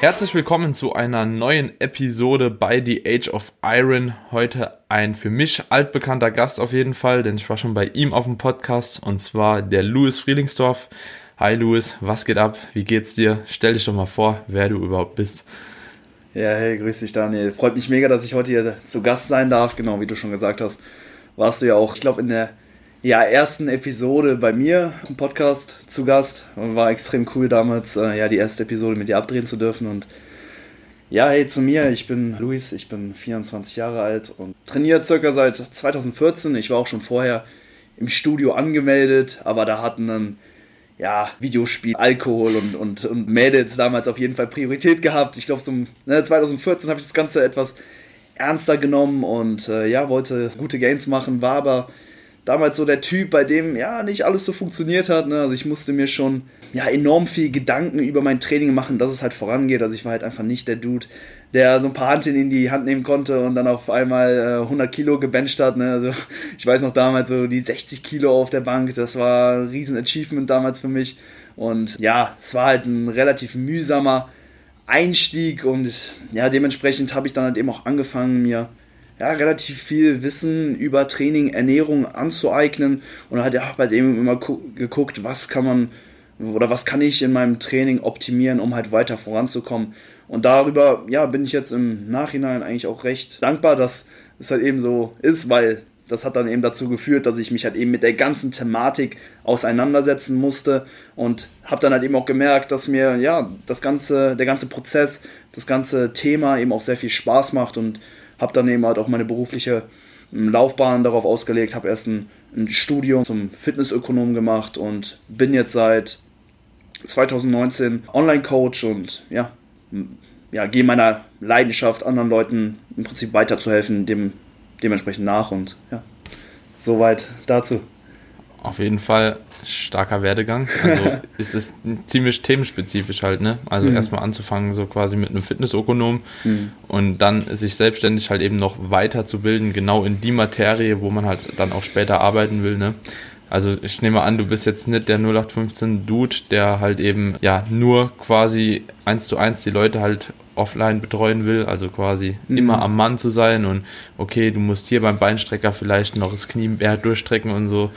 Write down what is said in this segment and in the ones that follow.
Herzlich willkommen zu einer neuen Episode bei The Age of Iron. Heute ein für mich altbekannter Gast auf jeden Fall, denn ich war schon bei ihm auf dem Podcast und zwar der Louis Friedlingsdorf. Hi Louis, was geht ab? Wie geht's dir? Stell dich doch mal vor, wer du überhaupt bist. Ja, hey, grüß dich Daniel. Freut mich mega, dass ich heute hier zu Gast sein darf. Genau, wie du schon gesagt hast, warst du ja auch, ich glaube, in der ja, ersten Episode bei mir im Podcast zu Gast. War extrem cool damals, äh, ja, die erste Episode mit dir abdrehen zu dürfen. Und ja, hey, zu mir, ich bin Luis, ich bin 24 Jahre alt und trainiere circa seit 2014. Ich war auch schon vorher im Studio angemeldet, aber da hatten dann ja, Videospiel, Alkohol und, und, und Mädels damals auf jeden Fall Priorität gehabt. Ich glaube, so ne, 2014 habe ich das Ganze etwas ernster genommen und äh, ja, wollte gute Gains machen, war aber damals so der Typ, bei dem ja nicht alles so funktioniert hat. Ne? Also ich musste mir schon ja enorm viel Gedanken über mein Training machen, dass es halt vorangeht. Also ich war halt einfach nicht der Dude, der so ein paar Hanteln in die Hand nehmen konnte und dann auf einmal äh, 100 Kilo gebencht hat. Ne? Also ich weiß noch damals so die 60 Kilo auf der Bank, das war ein riesen Achievement damals für mich. Und ja, es war halt ein relativ mühsamer Einstieg und ja, dementsprechend habe ich dann halt eben auch angefangen, mir ja, relativ viel Wissen über Training, Ernährung anzueignen und halt ja, bei dem immer geguckt, was kann man oder was kann ich in meinem Training optimieren, um halt weiter voranzukommen. Und darüber, ja, bin ich jetzt im Nachhinein eigentlich auch recht dankbar, dass es halt eben so ist, weil das hat dann eben dazu geführt, dass ich mich halt eben mit der ganzen Thematik auseinandersetzen musste und habe dann halt eben auch gemerkt, dass mir ja das ganze, der ganze Prozess, das ganze Thema eben auch sehr viel Spaß macht und habe dann eben halt auch meine berufliche ähm, Laufbahn darauf ausgelegt, habe erst ein, ein Studium zum Fitnessökonom gemacht und bin jetzt seit 2019 Online-Coach und ja, ja, gehe meiner Leidenschaft, anderen Leuten im Prinzip weiterzuhelfen, dem, dementsprechend nach und ja, soweit dazu. Auf jeden Fall starker Werdegang. Also ist es ziemlich themenspezifisch halt, ne? Also mhm. erstmal anzufangen, so quasi mit einem Fitnessökonom mhm. und dann sich selbstständig halt eben noch weiterzubilden, genau in die Materie, wo man halt dann auch später arbeiten will, ne? Also ich nehme an, du bist jetzt nicht der 0815 Dude, der halt eben ja nur quasi eins zu eins die Leute halt offline betreuen will, also quasi mhm. immer am Mann zu sein und okay, du musst hier beim Beinstrecker vielleicht noch das Knie mehr durchstrecken und so,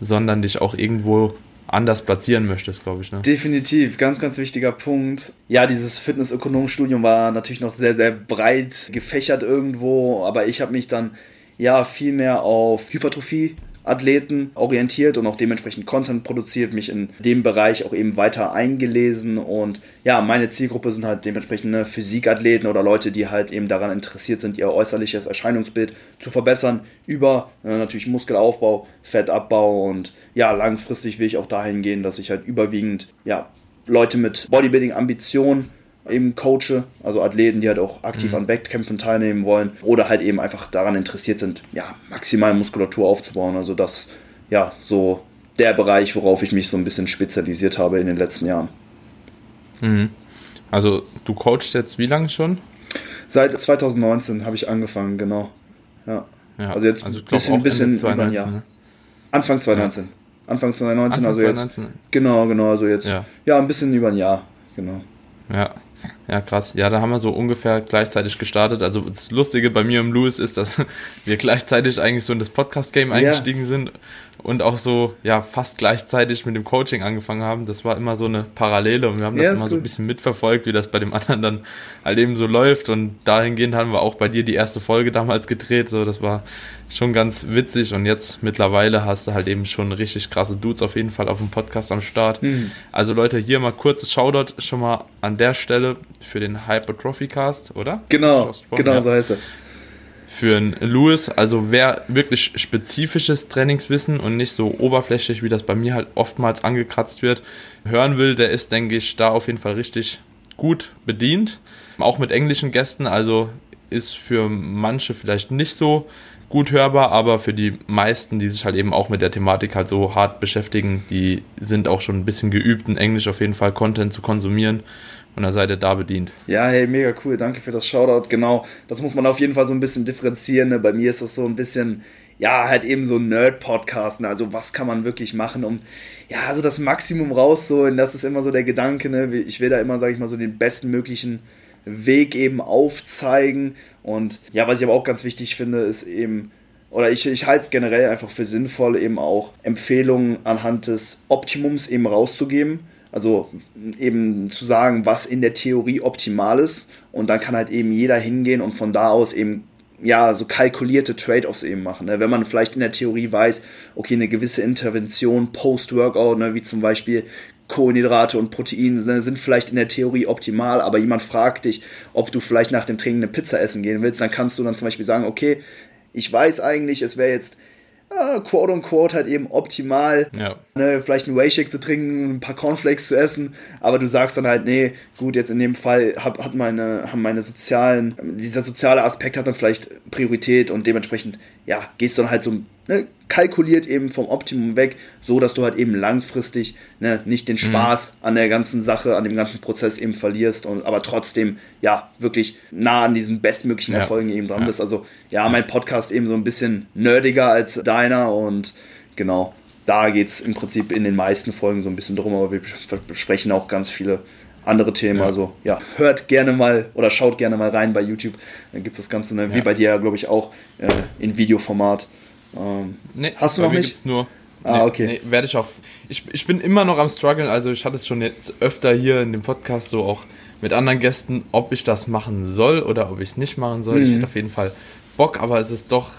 sondern dich auch irgendwo anders platzieren möchtest, glaube ich. Ne? Definitiv, ganz, ganz wichtiger Punkt. Ja, dieses Fitnessökonomstudium war natürlich noch sehr, sehr breit gefächert irgendwo, aber ich habe mich dann ja viel mehr auf Hypertrophie Athleten orientiert und auch dementsprechend Content produziert, mich in dem Bereich auch eben weiter eingelesen. Und ja, meine Zielgruppe sind halt dementsprechend ne, Physikathleten oder Leute, die halt eben daran interessiert sind, ihr äußerliches Erscheinungsbild zu verbessern über äh, natürlich Muskelaufbau, Fettabbau. Und ja, langfristig will ich auch dahin gehen, dass ich halt überwiegend ja, Leute mit Bodybuilding-Ambitionen eben coache, also Athleten, die halt auch aktiv mhm. an Wettkämpfen teilnehmen wollen oder halt eben einfach daran interessiert sind, ja, maximal Muskulatur aufzubauen. Also das, ja, so der Bereich, worauf ich mich so ein bisschen spezialisiert habe in den letzten Jahren. Mhm. Also du coachst jetzt wie lange schon? Seit 2019 habe ich angefangen, genau. Ja. ja also jetzt also ein bisschen, über ein Jahr. Ne? Anfang 2019. Ja. Anfang 2019, Anfang also 2019. jetzt. Genau, genau, also jetzt. Ja. ja, ein bisschen über ein Jahr, genau. Ja. Ja, krass. Ja, da haben wir so ungefähr gleichzeitig gestartet. Also das Lustige bei mir im Louis ist, dass wir gleichzeitig eigentlich so in das Podcast-Game eingestiegen ja. sind und auch so ja fast gleichzeitig mit dem Coaching angefangen haben. Das war immer so eine Parallele und wir haben das ja, immer so ein bisschen mitverfolgt, wie das bei dem anderen dann halt eben so läuft. Und dahingehend haben wir auch bei dir die erste Folge damals gedreht. So, das war schon ganz witzig und jetzt mittlerweile hast du halt eben schon richtig krasse Dudes auf jeden Fall auf dem Podcast am Start. Mhm. Also Leute, hier mal kurzes Shoutout schon mal an der Stelle für den Hypertrophy Cast, oder? Genau, genau ja. so heißt er für einen Lewis. Also wer wirklich spezifisches Trainingswissen und nicht so oberflächlich, wie das bei mir halt oftmals angekratzt wird, hören will, der ist, denke ich, da auf jeden Fall richtig gut bedient. Auch mit englischen Gästen, also ist für manche vielleicht nicht so gut hörbar, aber für die meisten, die sich halt eben auch mit der Thematik halt so hart beschäftigen, die sind auch schon ein bisschen geübt, in Englisch auf jeden Fall Content zu konsumieren und da seid ihr da bedient. Ja, hey, mega cool, danke für das Shoutout. Genau, das muss man auf jeden Fall so ein bisschen differenzieren. Ne? Bei mir ist das so ein bisschen, ja, halt eben so Nerd-Podcast. Ne? Also, was kann man wirklich machen, um, ja, also das Maximum rauszuholen? Das ist immer so der Gedanke. Ne? Ich will da immer, sage ich mal, so den besten möglichen Weg eben aufzeigen. Und ja, was ich aber auch ganz wichtig finde, ist eben, oder ich, ich halte es generell einfach für sinnvoll, eben auch Empfehlungen anhand des Optimums eben rauszugeben. Also eben zu sagen, was in der Theorie optimal ist. Und dann kann halt eben jeder hingehen und von da aus eben ja, so kalkulierte Trade-offs eben machen. Ne? Wenn man vielleicht in der Theorie weiß, okay, eine gewisse Intervention post-Workout, ne, wie zum Beispiel Kohlenhydrate und Proteine ne, sind vielleicht in der Theorie optimal, aber jemand fragt dich, ob du vielleicht nach dem Training eine Pizza essen gehen willst, dann kannst du dann zum Beispiel sagen, okay, ich weiß eigentlich, es wäre jetzt äh, quote unquote halt eben optimal, ja. ne, vielleicht einen Whey-Shake zu trinken, ein paar Cornflakes zu essen, aber du sagst dann halt, nee, gut, jetzt in dem Fall hat, hat meine, haben meine sozialen, dieser soziale Aspekt hat dann vielleicht Priorität und dementsprechend, ja, gehst du dann halt so ne, kalkuliert eben vom Optimum weg, so dass du halt eben langfristig ne, nicht den mhm. Spaß mhm. an der ganzen Sache, an dem ganzen Prozess eben verlierst, und, aber trotzdem ja wirklich nah an diesen bestmöglichen ja. Erfolgen eben dran ja. bist. Also ja, mein Podcast eben so ein bisschen nerdiger als deiner und genau, da geht es im Prinzip in den meisten Folgen so ein bisschen drum, aber wir besprechen auch ganz viele andere Themen. Ja. Also ja, hört gerne mal oder schaut gerne mal rein bei YouTube. Dann gibt es das Ganze, ne, wie bei dir, glaube ich, auch äh, in Videoformat. Ähm, nee, hast du noch nicht? Nur. Ah, nee, okay. Nee, werde ich auch. Ich, ich bin immer noch am struggeln, also ich hatte es schon jetzt öfter hier in dem Podcast so auch mit anderen Gästen, ob ich das machen soll oder ob ich es nicht machen soll. Mhm. Ich hätte auf jeden Fall Bock, aber es ist doch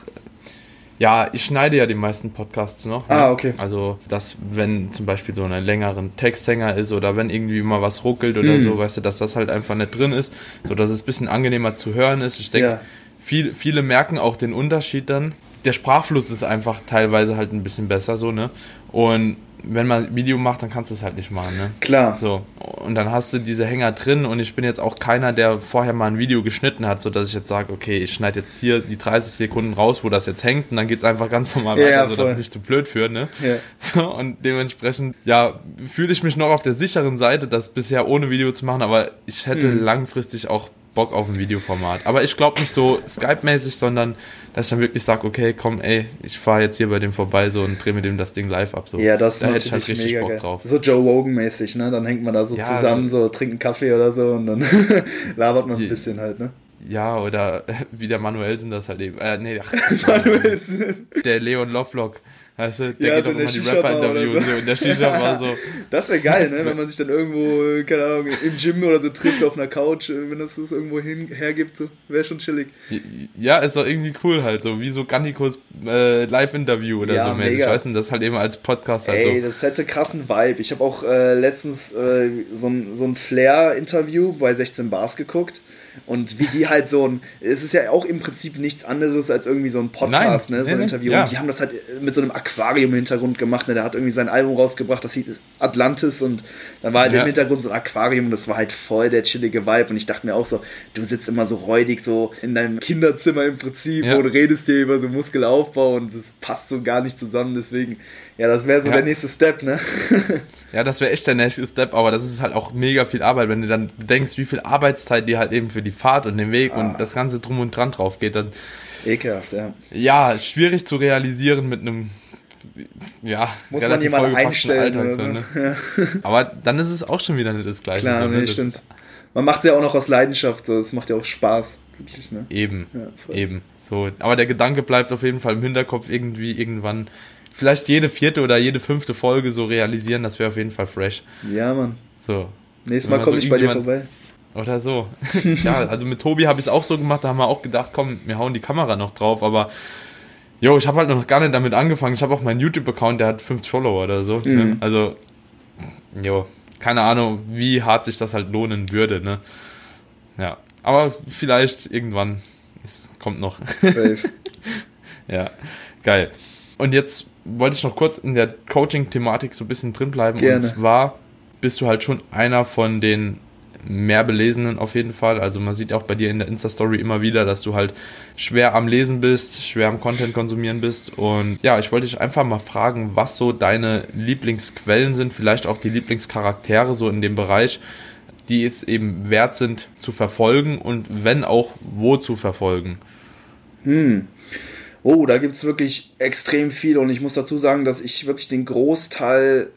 ja, ich schneide ja die meisten Podcasts noch. Ne? Ah, okay. Also, dass, wenn zum Beispiel so ein längeren Texthänger ist oder wenn irgendwie mal was ruckelt oder mm. so, weißt du, dass das halt einfach nicht drin ist, so dass es ein bisschen angenehmer zu hören ist. Ich denke, ja. viel, viele merken auch den Unterschied dann der Sprachfluss ist einfach teilweise halt ein bisschen besser so, ne? Und wenn man Video macht, dann kannst du es halt nicht machen, ne? Klar. So. Und dann hast du diese Hänger drin und ich bin jetzt auch keiner, der vorher mal ein Video geschnitten hat, sodass ich jetzt sage, okay, ich schneide jetzt hier die 30 Sekunden raus, wo das jetzt hängt und dann geht es einfach ganz normal weiter, ja, so damit ich zu blöd für, ne? Ja. So, und dementsprechend, ja, fühle ich mich noch auf der sicheren Seite, das bisher ohne Video zu machen, aber ich hätte mhm. langfristig auch Bock auf ein Videoformat. Aber ich glaube nicht so Skype-mäßig, sondern dass ich dann wirklich sage, okay, komm, ey, ich fahre jetzt hier bei dem vorbei so und drehe mit dem das Ding live ab. So. Ja, das da hätte ich halt richtig Bock geil. drauf. So Joe Rogan-mäßig, ne? Dann hängt man da so ja, zusammen, so, so trinkt einen Kaffee oder so und dann labert man ein bisschen halt, ne? Ja, oder wie der Manuelsen das halt eben. Äh, nee, ach, Manuelsen. Der Leon Lovelock. Weißt du, der ja, geht so doch immer die Rapper-Interviews so. in der Shisha-Bar so. Das wäre geil, ne? Wenn man sich dann irgendwo, keine Ahnung, im Gym oder so trifft auf einer Couch, äh, wenn das das irgendwo hin, hergibt, so, wäre schon chillig. Ja, ist doch irgendwie cool halt, so wie so Gannikos äh, Live-Interview oder ja, so mäßig. Ich weiß nicht, das halt eben als Podcast halt Ey, so. das hätte krassen Vibe. Ich habe auch äh, letztens äh, so ein, so ein Flair-Interview bei 16 Bars geguckt. Und wie die halt so ein, es ist ja auch im Prinzip nichts anderes als irgendwie so ein Podcast, Nein, ne, so ein nee, Interview. Ja. Und die haben das halt mit so einem Aquarium im Hintergrund gemacht, ne, der hat irgendwie sein Album rausgebracht, das hieß Atlantis und dann war halt ja. im Hintergrund so ein Aquarium und das war halt voll der chillige Vibe und ich dachte mir auch so, du sitzt immer so räudig so in deinem Kinderzimmer im Prinzip ja. und redest dir über so Muskelaufbau und das passt so gar nicht zusammen, deswegen ja, das wäre so ja. der nächste Step, ne? ja, das wäre echt der nächste Step, aber das ist halt auch mega viel Arbeit, wenn du dann denkst, wie viel Arbeitszeit dir halt eben für die Fahrt und den Weg ah. und das Ganze drum und dran drauf geht, dann. Ekelhaft, ja. Ja, schwierig zu realisieren mit einem ja, muss man jemanden einstellen Alltag, so. ne? ja. Aber dann ist es auch schon wieder nicht das Gleiche. Klar, so, ne? nee, stimmt. Man macht es ja auch noch aus Leidenschaft, so. es macht ja auch Spaß. Wirklich, ne? Eben, ja, eben. So, aber der Gedanke bleibt auf jeden Fall im Hinterkopf irgendwie irgendwann vielleicht jede vierte oder jede fünfte Folge so realisieren, das wäre auf jeden Fall fresh. Ja, Mann. So. Nächstes Mal komme so ich bei dir vorbei. Oder so. ja, also mit Tobi habe ich es auch so gemacht, da haben wir auch gedacht, komm, wir hauen die Kamera noch drauf, aber jo, ich habe halt noch gar nicht damit angefangen. Ich habe auch meinen YouTube-Account, der hat 50 Follower oder so. Ne? Mhm. Ne? Also, jo, keine Ahnung, wie hart sich das halt lohnen würde, ne? Ja, aber vielleicht irgendwann. Es kommt noch. Safe. ja, geil. Und jetzt wollte ich noch kurz in der Coaching-Thematik so ein bisschen drin bleiben. Gerne. Und zwar bist du halt schon einer von den mehr Belesenen auf jeden Fall. Also man sieht auch bei dir in der Insta-Story immer wieder, dass du halt schwer am Lesen bist, schwer am Content konsumieren bist. Und ja, ich wollte dich einfach mal fragen, was so deine Lieblingsquellen sind, vielleicht auch die Lieblingscharaktere so in dem Bereich, die jetzt eben wert sind zu verfolgen und wenn auch wo zu verfolgen. Hm. Oh, da gibt es wirklich extrem viel und ich muss dazu sagen, dass ich wirklich den Großteil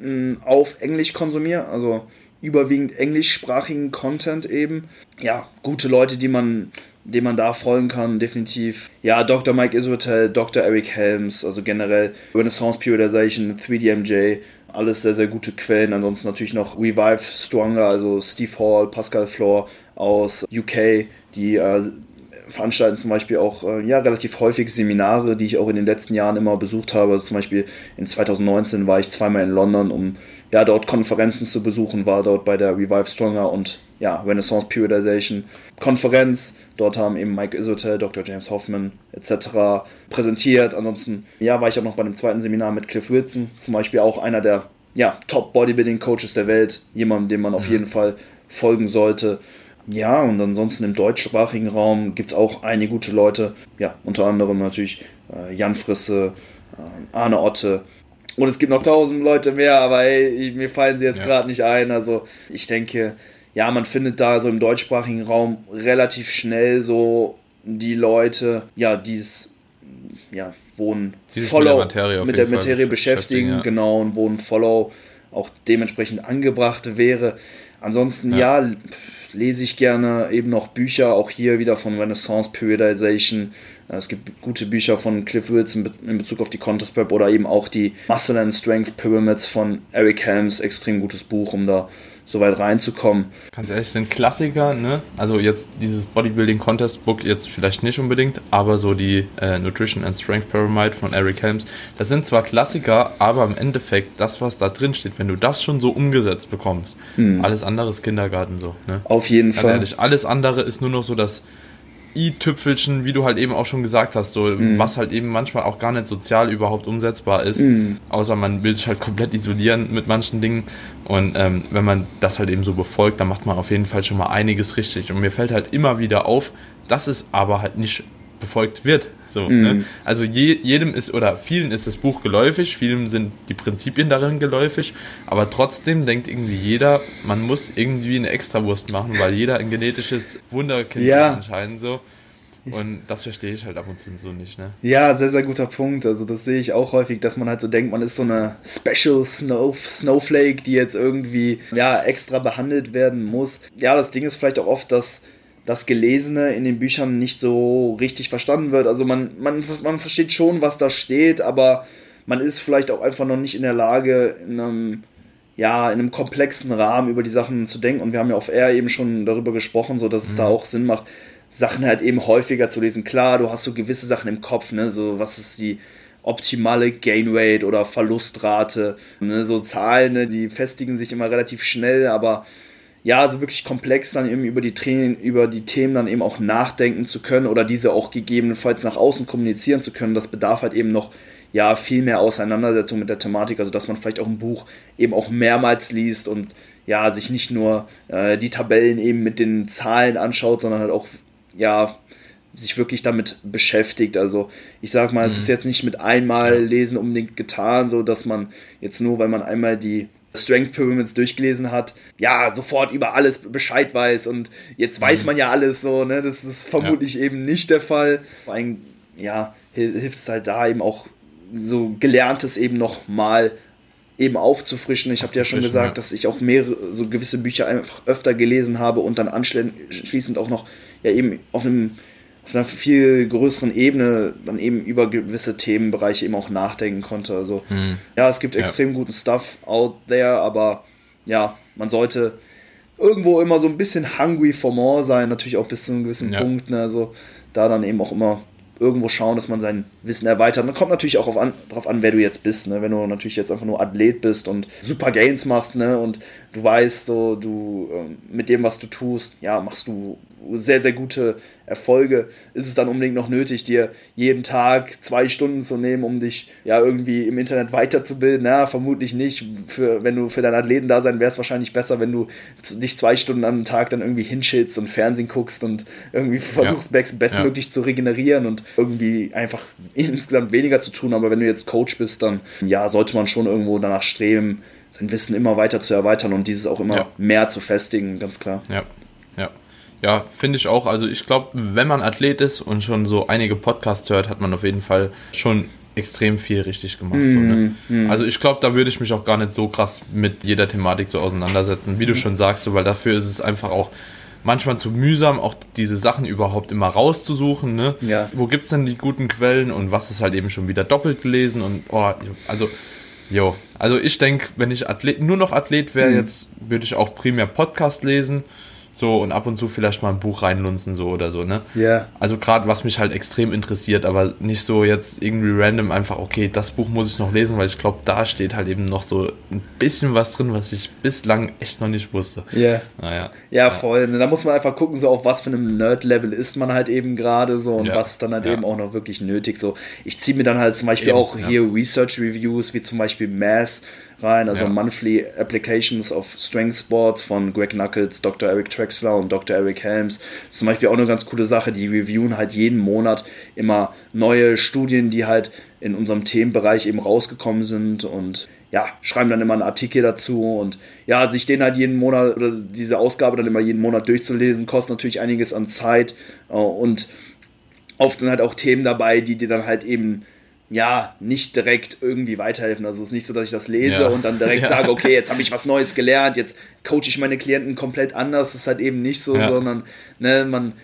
hm, auf Englisch konsumiere, also überwiegend englischsprachigen Content eben. Ja, gute Leute, die man, denen man da folgen kann, definitiv. Ja, Dr. Mike Iswatel, Dr. Eric Helms, also generell Renaissance Periodization, 3DMJ, alles sehr, sehr gute Quellen. Ansonsten natürlich noch Revive Stronger, also Steve Hall, Pascal Floor aus UK, die äh, veranstalten zum Beispiel auch äh, ja, relativ häufig Seminare, die ich auch in den letzten Jahren immer besucht habe. Also zum Beispiel in 2019 war ich zweimal in London, um ja, dort Konferenzen zu besuchen, war dort bei der Revive Stronger und ja, Renaissance Periodization Konferenz. Dort haben eben Mike Isotel, Dr. James Hoffman etc. präsentiert. Ansonsten ja, war ich auch noch bei einem zweiten Seminar mit Cliff Wilson, zum Beispiel auch einer der ja, Top Bodybuilding Coaches der Welt, jemand, dem man auf mhm. jeden Fall folgen sollte. Ja, und ansonsten im deutschsprachigen Raum gibt es auch einige gute Leute. Ja, unter anderem natürlich äh, Jan Frisse, äh, Arne Otte. Und es gibt noch tausend Leute mehr, aber ey, mir fallen sie jetzt ja. gerade nicht ein. Also ich denke, ja, man findet da so im deutschsprachigen Raum relativ schnell so die Leute, ja, die es, ja, wo ein Follow mit der Materie, mit der Materie beschäftigen, ja. genau, und wo ein Follow auch dementsprechend angebracht wäre. Ansonsten, ja, ja lese ich gerne eben noch Bücher, auch hier wieder von Renaissance Periodization. Es gibt gute Bücher von Cliff Wilson in Bezug auf die Contest Prep oder eben auch die Muscle and Strength Pyramids von Eric Helms. Extrem gutes Buch, um da so weit reinzukommen. Ganz ehrlich, sind Klassiker, ne? Also jetzt dieses Bodybuilding Contest Book jetzt vielleicht nicht unbedingt, aber so die äh, Nutrition and Strength Pyramid von Eric Helms, das sind zwar Klassiker, aber im Endeffekt das, was da drin steht, wenn du das schon so umgesetzt bekommst, hm. alles andere ist Kindergarten so, ne? Auf jeden Ganz Fall. Ehrlich, alles andere ist nur noch so das i-Tüpfelchen, wie du halt eben auch schon gesagt hast, so mhm. was halt eben manchmal auch gar nicht sozial überhaupt umsetzbar ist, mhm. außer man will sich halt komplett isolieren mit manchen Dingen und ähm, wenn man das halt eben so befolgt, dann macht man auf jeden Fall schon mal einiges richtig und mir fällt halt immer wieder auf, dass es aber halt nicht befolgt wird. So, mhm. ne? Also je, jedem ist oder vielen ist das Buch geläufig, vielen sind die Prinzipien darin geläufig, aber trotzdem denkt irgendwie jeder, man muss irgendwie eine Extrawurst machen, weil jeder ein genetisches Wunderkind ja. ist anscheinend so. Und das verstehe ich halt ab und zu so nicht, ne? Ja, sehr, sehr guter Punkt. Also das sehe ich auch häufig, dass man halt so denkt, man ist so eine Special Snow Snowflake, die jetzt irgendwie ja extra behandelt werden muss. Ja, das Ding ist vielleicht auch oft, dass das Gelesene in den Büchern nicht so richtig verstanden wird. Also man, man, man versteht schon, was da steht, aber man ist vielleicht auch einfach noch nicht in der Lage, in einem, ja, in einem komplexen Rahmen über die Sachen zu denken. Und wir haben ja auf R eben schon darüber gesprochen, so dass mhm. es da mhm. auch Sinn macht, Sachen halt eben häufiger zu lesen. Klar, du hast so gewisse Sachen im Kopf, ne, so was ist die optimale Gain Rate oder Verlustrate, ne, so Zahlen, ne, die festigen sich immer relativ schnell, aber ja, also wirklich komplex dann eben über die, Training, über die Themen dann eben auch nachdenken zu können oder diese auch gegebenenfalls nach außen kommunizieren zu können, das bedarf halt eben noch ja viel mehr Auseinandersetzung mit der Thematik, also dass man vielleicht auch ein Buch eben auch mehrmals liest und ja, sich nicht nur äh, die Tabellen eben mit den Zahlen anschaut, sondern halt auch ja sich wirklich damit beschäftigt. Also ich sag mal, mhm. es ist jetzt nicht mit einmal lesen unbedingt getan, so dass man jetzt nur, weil man einmal die Strength Pyramids durchgelesen hat, ja, sofort über alles Bescheid weiß und jetzt weiß mhm. man ja alles so, ne? Das ist vermutlich ja. eben nicht der Fall. Vor allem, ja, hilft es halt da eben auch so Gelerntes eben nochmal eben aufzufrischen. Ich habe ja schon gesagt, ja. dass ich auch mehrere, so gewisse Bücher einfach öfter gelesen habe und dann anschließend auch noch ja eben auf einem auf einer viel größeren Ebene dann eben über gewisse Themenbereiche eben auch nachdenken konnte. Also mhm. ja, es gibt extrem ja. guten Stuff out there, aber ja, man sollte irgendwo immer so ein bisschen hungry for more sein, natürlich auch bis zu einem gewissen ja. Punkt. Ne? Also da dann eben auch immer irgendwo schauen, dass man sein Wissen erweitert. Und kommt natürlich auch an, darauf an, wer du jetzt bist. Ne? Wenn du natürlich jetzt einfach nur Athlet bist und super Gains machst ne? und du weißt, so, du äh, mit dem, was du tust, ja, machst du sehr, sehr gute Erfolge, ist es dann unbedingt noch nötig, dir jeden Tag zwei Stunden zu nehmen, um dich ja irgendwie im Internet weiterzubilden? Na, vermutlich nicht. Für, wenn du für dein Athletendasein wäre es wahrscheinlich besser, wenn du dich zwei Stunden am Tag dann irgendwie hinschillst und Fernsehen guckst und irgendwie versuchst, ja. bestmöglich ja. zu regenerieren und irgendwie einfach insgesamt weniger zu tun. Aber wenn du jetzt Coach bist, dann ja, sollte man schon irgendwo danach streben, sein Wissen immer weiter zu erweitern und dieses auch immer ja. mehr zu festigen, ganz klar. Ja, ja. Ja, finde ich auch. Also ich glaube, wenn man Athlet ist und schon so einige Podcasts hört, hat man auf jeden Fall schon extrem viel richtig gemacht. Mm, so, ne? mm. Also ich glaube, da würde ich mich auch gar nicht so krass mit jeder Thematik so auseinandersetzen, wie du schon sagst, so, weil dafür ist es einfach auch manchmal zu mühsam, auch diese Sachen überhaupt immer rauszusuchen. Ne? Ja. Wo gibt es denn die guten Quellen und was ist halt eben schon wieder doppelt gelesen und oh, also Jo, also ich denke, wenn ich Athlet, nur noch Athlet wäre, mm. jetzt würde ich auch primär Podcast lesen. So und ab und zu vielleicht mal ein Buch reinlunzen, so oder so, ne? Ja. Yeah. Also gerade was mich halt extrem interessiert, aber nicht so jetzt irgendwie random einfach, okay, das Buch muss ich noch lesen, weil ich glaube, da steht halt eben noch so ein bisschen was drin, was ich bislang echt noch nicht wusste. Yeah. Naja. Ja. Ja, voll. Da muss man einfach gucken, so auf was für einem Nerd-Level ist man halt eben gerade so und ja. was dann halt ja. eben auch noch wirklich nötig. So, ich ziehe mir dann halt zum Beispiel eben, auch hier Research-Reviews, wie zum Beispiel Mass rein, also ja. Monthly Applications of Strength Sports von Greg Knuckles, Dr. Eric Trexler und Dr. Eric Helms. Das ist zum Beispiel auch eine ganz coole Sache, die reviewen halt jeden Monat immer neue Studien, die halt in unserem Themenbereich eben rausgekommen sind und ja, schreiben dann immer einen Artikel dazu und ja, sich den halt jeden Monat oder diese Ausgabe dann immer jeden Monat durchzulesen, kostet natürlich einiges an Zeit äh, und oft sind halt auch Themen dabei, die dir dann halt eben ja, nicht direkt irgendwie weiterhelfen. Also es ist nicht so, dass ich das lese ja. und dann direkt ja. sage, okay, jetzt habe ich was Neues gelernt, jetzt coache ich meine Klienten komplett anders. Das ist halt eben nicht so, ja. sondern ne, man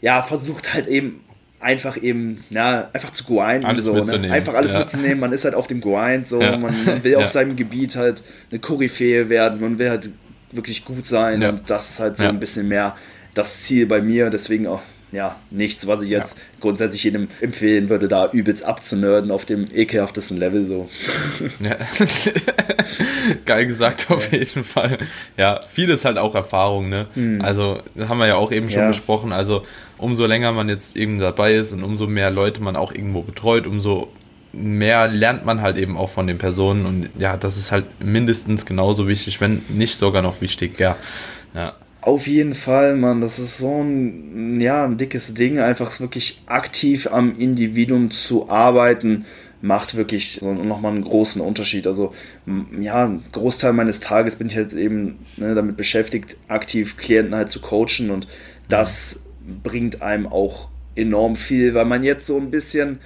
ja, versucht halt eben einfach eben, ja, einfach zu grinden. Alles so, ne? Einfach alles mitzunehmen. Man ist halt auf dem Grind, so, man will auf seinem Gebiet halt eine Koryphäe werden, man will halt wirklich gut sein und das ist halt so ein bisschen mehr das Ziel bei mir. Deswegen auch ja, nichts, was ich jetzt ja. grundsätzlich jedem empfehlen würde, da übelst abzunörden auf dem ekelhaftesten Level so. Ja. Geil gesagt auf ja. jeden Fall. Ja, vieles halt auch Erfahrung, ne? Mhm. Also, das haben wir ja auch eben schon besprochen. Also, umso länger man jetzt eben dabei ist und umso mehr Leute man auch irgendwo betreut, umso mehr lernt man halt eben auch von den Personen und ja, das ist halt mindestens genauso wichtig, wenn nicht sogar noch wichtig, ja. Ja. Auf jeden Fall, Mann. Das ist so ein, ja, ein dickes Ding. Einfach wirklich aktiv am Individuum zu arbeiten, macht wirklich so nochmal einen großen Unterschied. Also, ja, ein Großteil meines Tages bin ich jetzt eben ne, damit beschäftigt, aktiv Klienten halt zu coachen und das bringt einem auch enorm viel, weil man jetzt so ein bisschen,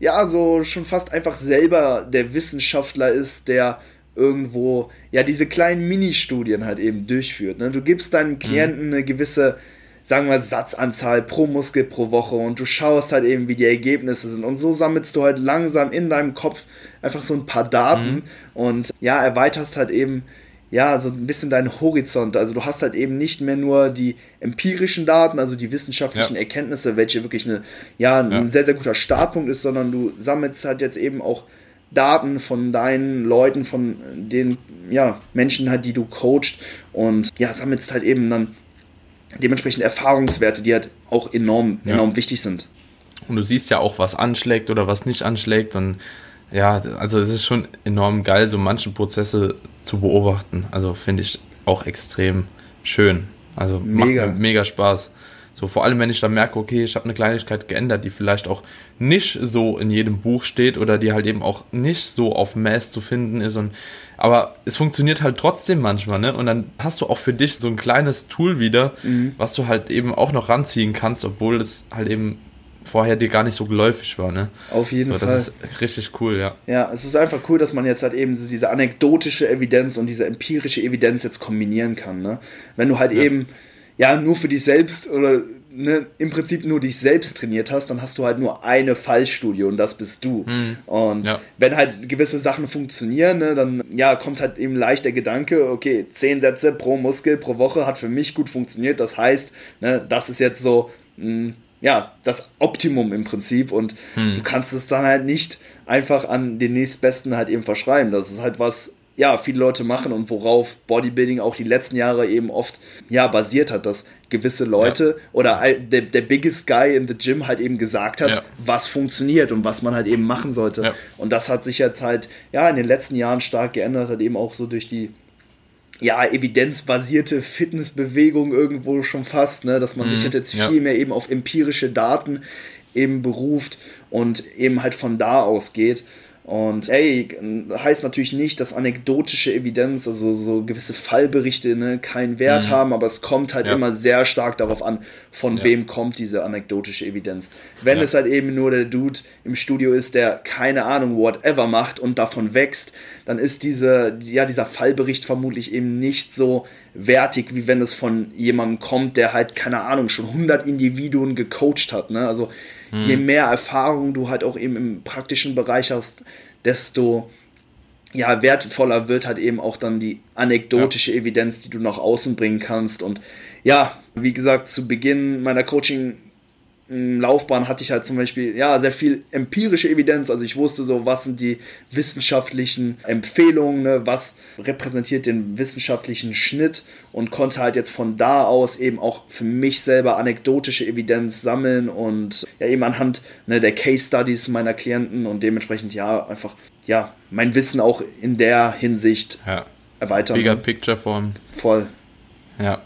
ja, so schon fast einfach selber der Wissenschaftler ist, der irgendwo ja diese kleinen Mini-Studien halt eben durchführt. Ne? Du gibst deinem Klienten mhm. eine gewisse, sagen wir, Satzanzahl pro Muskel pro Woche und du schaust halt eben, wie die Ergebnisse sind. Und so sammelst du halt langsam in deinem Kopf einfach so ein paar Daten mhm. und ja, erweiterst halt eben ja, so ein bisschen deinen Horizont. Also du hast halt eben nicht mehr nur die empirischen Daten, also die wissenschaftlichen ja. Erkenntnisse, welche wirklich eine, ja, ein ja. sehr, sehr guter Startpunkt ist, sondern du sammelst halt jetzt eben auch Daten von deinen Leuten, von den ja, Menschen halt, die du coachst und ja, sammelst halt eben dann dementsprechend Erfahrungswerte, die halt auch enorm, ja. enorm wichtig sind. Und du siehst ja auch, was anschlägt oder was nicht anschlägt und ja, also es ist schon enorm geil, so manche Prozesse zu beobachten. Also finde ich auch extrem schön. Also mega. macht mir mega Spaß. So, vor allem, wenn ich dann merke, okay, ich habe eine Kleinigkeit geändert, die vielleicht auch nicht so in jedem Buch steht oder die halt eben auch nicht so auf Mass zu finden ist. Und, aber es funktioniert halt trotzdem manchmal, ne? Und dann hast du auch für dich so ein kleines Tool wieder, mhm. was du halt eben auch noch ranziehen kannst, obwohl es halt eben vorher dir gar nicht so geläufig war, ne? Auf jeden so, das Fall. Das ist richtig cool, ja. Ja, es ist einfach cool, dass man jetzt halt eben so diese anekdotische Evidenz und diese empirische Evidenz jetzt kombinieren kann, ne? Wenn du halt ja. eben ja nur für dich selbst oder ne, im Prinzip nur dich selbst trainiert hast, dann hast du halt nur eine Fallstudie und das bist du. Mhm. Und ja. wenn halt gewisse Sachen funktionieren, ne, dann ja, kommt halt eben leicht der Gedanke, okay, zehn Sätze pro Muskel pro Woche hat für mich gut funktioniert. Das heißt, ne, das ist jetzt so mh, hm, ja, das Optimum im Prinzip und hm. du kannst es dann halt nicht einfach an den nächstbesten halt eben verschreiben. Das ist halt was, ja, viele Leute machen und worauf Bodybuilding auch die letzten Jahre eben oft, ja, basiert hat, dass gewisse Leute ja. oder der, der biggest guy in the gym halt eben gesagt hat, ja. was funktioniert und was man halt eben machen sollte. Ja. Und das hat sich jetzt halt, ja, in den letzten Jahren stark geändert, hat eben auch so durch die ja, evidenzbasierte Fitnessbewegung irgendwo schon fast, ne, dass man mhm, sich halt jetzt viel mehr eben auf empirische Daten eben beruft und eben halt von da aus geht. Und ey, heißt natürlich nicht, dass anekdotische Evidenz, also so gewisse Fallberichte, ne, keinen Wert mhm. haben, aber es kommt halt ja. immer sehr stark darauf an, von ja. wem kommt diese anekdotische Evidenz. Wenn ja. es halt eben nur der Dude im Studio ist, der keine Ahnung, whatever macht und davon wächst, dann ist diese, ja, dieser Fallbericht vermutlich eben nicht so wertig, wie wenn es von jemandem kommt, der halt, keine Ahnung, schon 100 Individuen gecoacht hat. Ne? Also hm. je mehr Erfahrung du halt auch eben im praktischen Bereich hast, desto ja, wertvoller wird halt eben auch dann die anekdotische ja. Evidenz, die du nach außen bringen kannst. Und ja, wie gesagt, zu Beginn meiner Coaching Laufbahn hatte ich halt zum Beispiel ja sehr viel empirische Evidenz. Also ich wusste so, was sind die wissenschaftlichen Empfehlungen, ne? was repräsentiert den wissenschaftlichen Schnitt und konnte halt jetzt von da aus eben auch für mich selber anekdotische Evidenz sammeln und ja eben anhand ne, der Case Studies meiner Klienten und dementsprechend ja einfach ja mein Wissen auch in der Hinsicht ja. erweitern. Bigger Picture Form. Voll. Ja.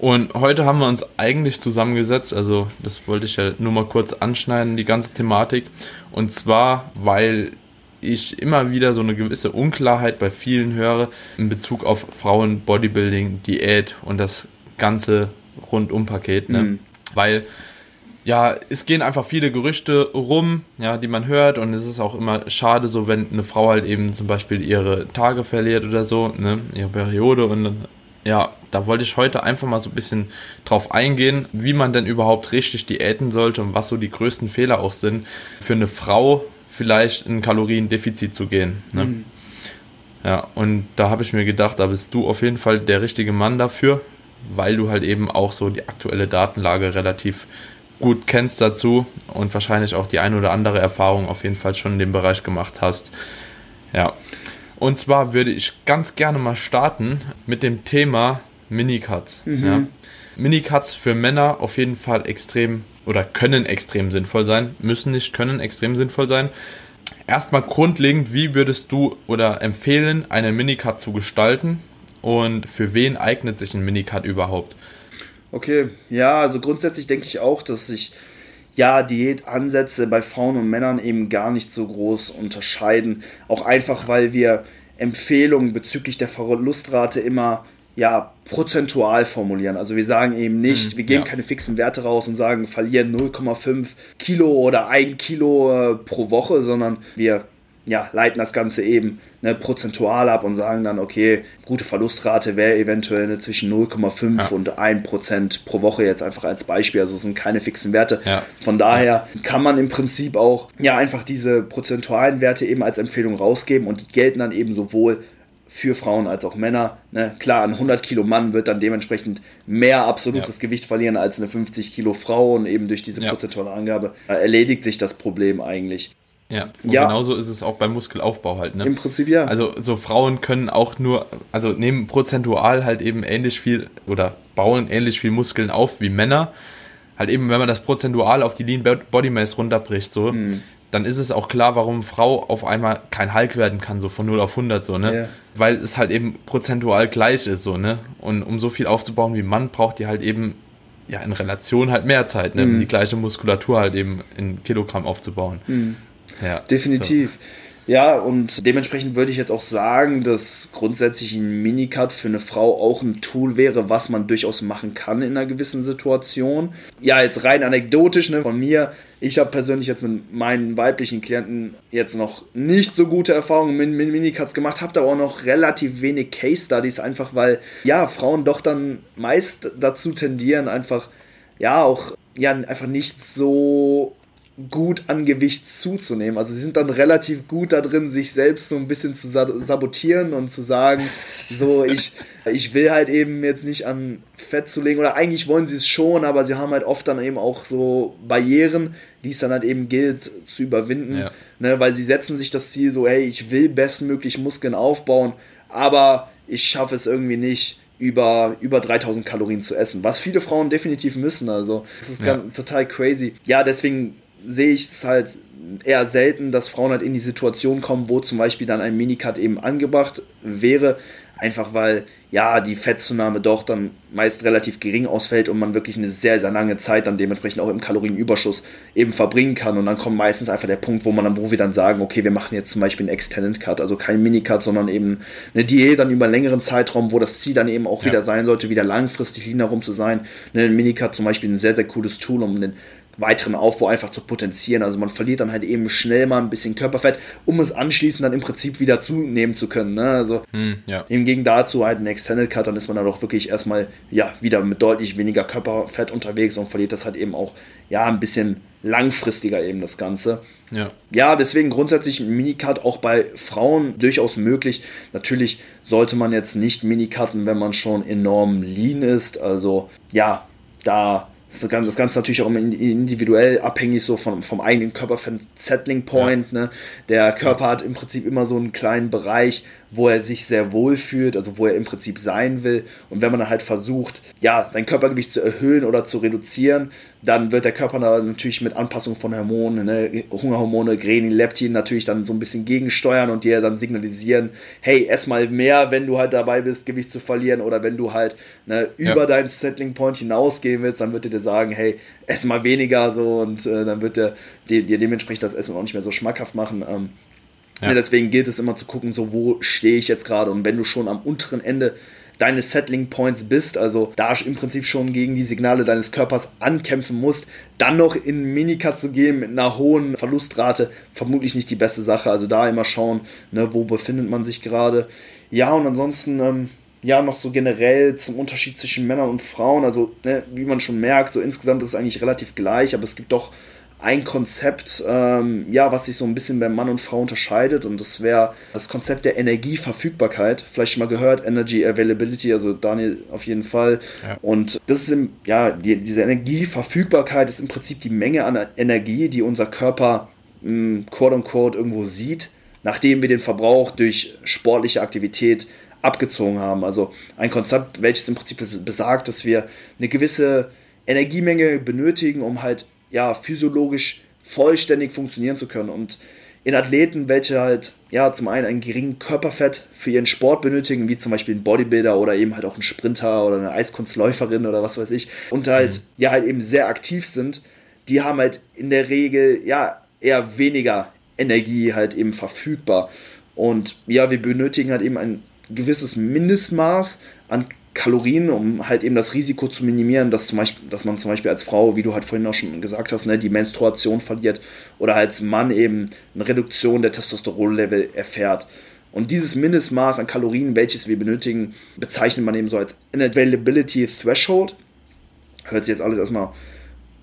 Und heute haben wir uns eigentlich zusammengesetzt, also das wollte ich ja nur mal kurz anschneiden, die ganze Thematik. Und zwar, weil ich immer wieder so eine gewisse Unklarheit bei vielen höre in Bezug auf Frauen, Bodybuilding, Diät und das ganze Rundumpaket. Ne? Mhm. Weil ja, es gehen einfach viele Gerüchte rum, ja, die man hört und es ist auch immer schade, so wenn eine Frau halt eben zum Beispiel ihre Tage verliert oder so, ne, ihre Periode und dann ja, da wollte ich heute einfach mal so ein bisschen drauf eingehen, wie man denn überhaupt richtig diäten sollte und was so die größten Fehler auch sind, für eine Frau vielleicht in Kaloriendefizit zu gehen. Ne? Mhm. Ja, und da habe ich mir gedacht, da bist du auf jeden Fall der richtige Mann dafür, weil du halt eben auch so die aktuelle Datenlage relativ gut kennst dazu und wahrscheinlich auch die ein oder andere Erfahrung auf jeden Fall schon in dem Bereich gemacht hast. Ja. Und zwar würde ich ganz gerne mal starten mit dem Thema Minicuts. Mhm. Ja. Minicuts für Männer auf jeden Fall extrem oder können extrem sinnvoll sein, müssen nicht, können extrem sinnvoll sein. Erstmal grundlegend, wie würdest du oder empfehlen, einen Minicut zu gestalten und für wen eignet sich ein Minicut überhaupt? Okay, ja, also grundsätzlich denke ich auch, dass sich ja, Diätansätze bei Frauen und Männern eben gar nicht so groß unterscheiden. Auch einfach, weil wir Empfehlungen bezüglich der Verlustrate immer ja, prozentual formulieren. Also wir sagen eben nicht, mhm, wir geben ja. keine fixen Werte raus und sagen, verlieren 0,5 Kilo oder 1 Kilo äh, pro Woche, sondern wir ja, leiten das Ganze eben ne, prozentual ab und sagen dann, okay, gute Verlustrate wäre eventuell ne, zwischen 0,5 ja. und 1% pro Woche jetzt einfach als Beispiel. Also es sind keine fixen Werte. Ja. Von daher kann man im Prinzip auch ja einfach diese prozentualen Werte eben als Empfehlung rausgeben und die gelten dann eben sowohl für Frauen als auch Männer. Ne? Klar, ein 100 Kilo Mann wird dann dementsprechend mehr absolutes ja. Gewicht verlieren als eine 50 Kilo Frau und eben durch diese prozentuale Angabe erledigt sich das Problem eigentlich. Ja, und ja. genauso ist es auch beim Muskelaufbau halt. Ne? Im Prinzip ja. Also so Frauen können auch nur, also nehmen prozentual halt eben ähnlich viel oder bauen ähnlich viel Muskeln auf wie Männer. Halt eben, wenn man das prozentual auf die Lean Body Mass runterbricht, so, mhm. Dann ist es auch klar, warum Frau auf einmal kein Hulk werden kann, so von 0 auf 100, so, ne? Yeah. Weil es halt eben prozentual gleich ist, so, ne? Und um so viel aufzubauen wie Mann, braucht die halt eben ja in Relation halt mehr Zeit, ne? Mhm. Um die gleiche Muskulatur halt eben in Kilogramm aufzubauen. Mhm. Ja, Definitiv. So. Ja, und dementsprechend würde ich jetzt auch sagen, dass grundsätzlich ein Minicut für eine Frau auch ein Tool wäre, was man durchaus machen kann in einer gewissen Situation. Ja, jetzt rein anekdotisch ne, von mir. Ich habe persönlich jetzt mit meinen weiblichen Klienten jetzt noch nicht so gute Erfahrungen mit, Minicuts gemacht, habe da auch noch relativ wenig Case Studies, einfach weil ja Frauen doch dann meist dazu tendieren, einfach ja auch ja einfach nicht so gut an Gewicht zuzunehmen. Also sie sind dann relativ gut da drin, sich selbst so ein bisschen zu sabotieren und zu sagen, so ich, ich will halt eben jetzt nicht an Fett zu legen oder eigentlich wollen sie es schon, aber sie haben halt oft dann eben auch so Barrieren, die es dann halt eben gilt zu überwinden, ja. ne, weil sie setzen sich das Ziel so, hey, ich will bestmöglich Muskeln aufbauen, aber ich schaffe es irgendwie nicht über, über 3000 Kalorien zu essen, was viele Frauen definitiv müssen. Also, das ist ja. total crazy. Ja, deswegen sehe ich es halt eher selten, dass Frauen halt in die Situation kommen, wo zum Beispiel dann ein Minicut eben angebracht wäre. Einfach weil ja die Fettzunahme doch dann meist relativ gering ausfällt und man wirklich eine sehr, sehr lange Zeit dann dementsprechend auch im Kalorienüberschuss eben verbringen kann. Und dann kommt meistens einfach der Punkt, wo man dann, wo wir dann sagen, okay, wir machen jetzt zum Beispiel einen Extended Cut, also kein Minicut, sondern eben eine Diät dann über einen längeren Zeitraum, wo das Ziel dann eben auch ja. wieder sein sollte, wieder langfristig lean herum zu sein. Ein Minicut zum Beispiel ein sehr, sehr cooles Tool, um den weiteren Aufbau einfach zu potenzieren. Also man verliert dann halt eben schnell mal ein bisschen Körperfett, um es anschließend dann im Prinzip wieder zunehmen zu können. Ne? Also hm, ja. im Gegensatz dazu halt ein Extended Cut, dann ist man dann auch wirklich erstmal ja wieder mit deutlich weniger Körperfett unterwegs und verliert das halt eben auch ja ein bisschen langfristiger eben das Ganze. Ja. ja, deswegen grundsätzlich ein Minicut auch bei Frauen durchaus möglich. Natürlich sollte man jetzt nicht Minicutten, wenn man schon enorm lean ist. Also ja, da das Ganze, das Ganze natürlich auch immer individuell abhängig so vom, vom eigenen Körperfett Settling Point. Ja. Ne? Der Körper hat im Prinzip immer so einen kleinen Bereich, wo er sich sehr wohl fühlt, also wo er im Prinzip sein will. Und wenn man dann halt versucht, ja, sein Körpergewicht zu erhöhen oder zu reduzieren, dann wird der Körper natürlich mit Anpassung von Hormonen, ne, Hungerhormone, Grenin, Leptin natürlich dann so ein bisschen gegensteuern und dir dann signalisieren, hey, ess mal mehr, wenn du halt dabei bist, Gewicht zu verlieren oder wenn du halt ne, über ja. deinen Settling Point hinausgehen willst, dann wird er dir sagen, hey, ess mal weniger so und äh, dann wird er dir, dir dementsprechend das Essen auch nicht mehr so schmackhaft machen. Ähm, ja. Ja, deswegen gilt es immer zu gucken, so wo stehe ich jetzt gerade und wenn du schon am unteren Ende deines Settling Points bist, also da im Prinzip schon gegen die Signale deines Körpers ankämpfen musst, dann noch in Minicut zu gehen mit einer hohen Verlustrate, vermutlich nicht die beste Sache. Also da immer schauen, ne, wo befindet man sich gerade. Ja, und ansonsten, ähm, ja, noch so generell zum Unterschied zwischen Männern und Frauen. Also, ne, wie man schon merkt, so insgesamt ist es eigentlich relativ gleich, aber es gibt doch ein Konzept, ähm, ja, was sich so ein bisschen bei Mann und Frau unterscheidet und das wäre das Konzept der Energieverfügbarkeit. Vielleicht schon mal gehört, Energy Availability, also Daniel auf jeden Fall. Ja. Und das ist im, ja, die, diese Energieverfügbarkeit ist im Prinzip die Menge an Energie, die unser Körper mh, hm, quote unquote irgendwo sieht, nachdem wir den Verbrauch durch sportliche Aktivität abgezogen haben. Also ein Konzept, welches im Prinzip besagt, dass wir eine gewisse Energiemenge benötigen, um halt ja, physiologisch vollständig funktionieren zu können. Und in Athleten, welche halt ja zum einen ein geringen Körperfett für ihren Sport benötigen, wie zum Beispiel ein Bodybuilder oder eben halt auch ein Sprinter oder eine Eiskunstläuferin oder was weiß ich, und halt mhm. ja halt eben sehr aktiv sind, die haben halt in der Regel ja eher weniger Energie halt eben verfügbar. Und ja, wir benötigen halt eben ein gewisses Mindestmaß an Kalorien, um halt eben das Risiko zu minimieren, dass, zum Beispiel, dass man zum Beispiel als Frau, wie du halt vorhin auch schon gesagt hast, ne, die Menstruation verliert oder als Mann eben eine Reduktion der Testosteronlevel erfährt. Und dieses Mindestmaß an Kalorien, welches wir benötigen, bezeichnet man eben so als Unavailability Threshold. Hört sich jetzt alles erstmal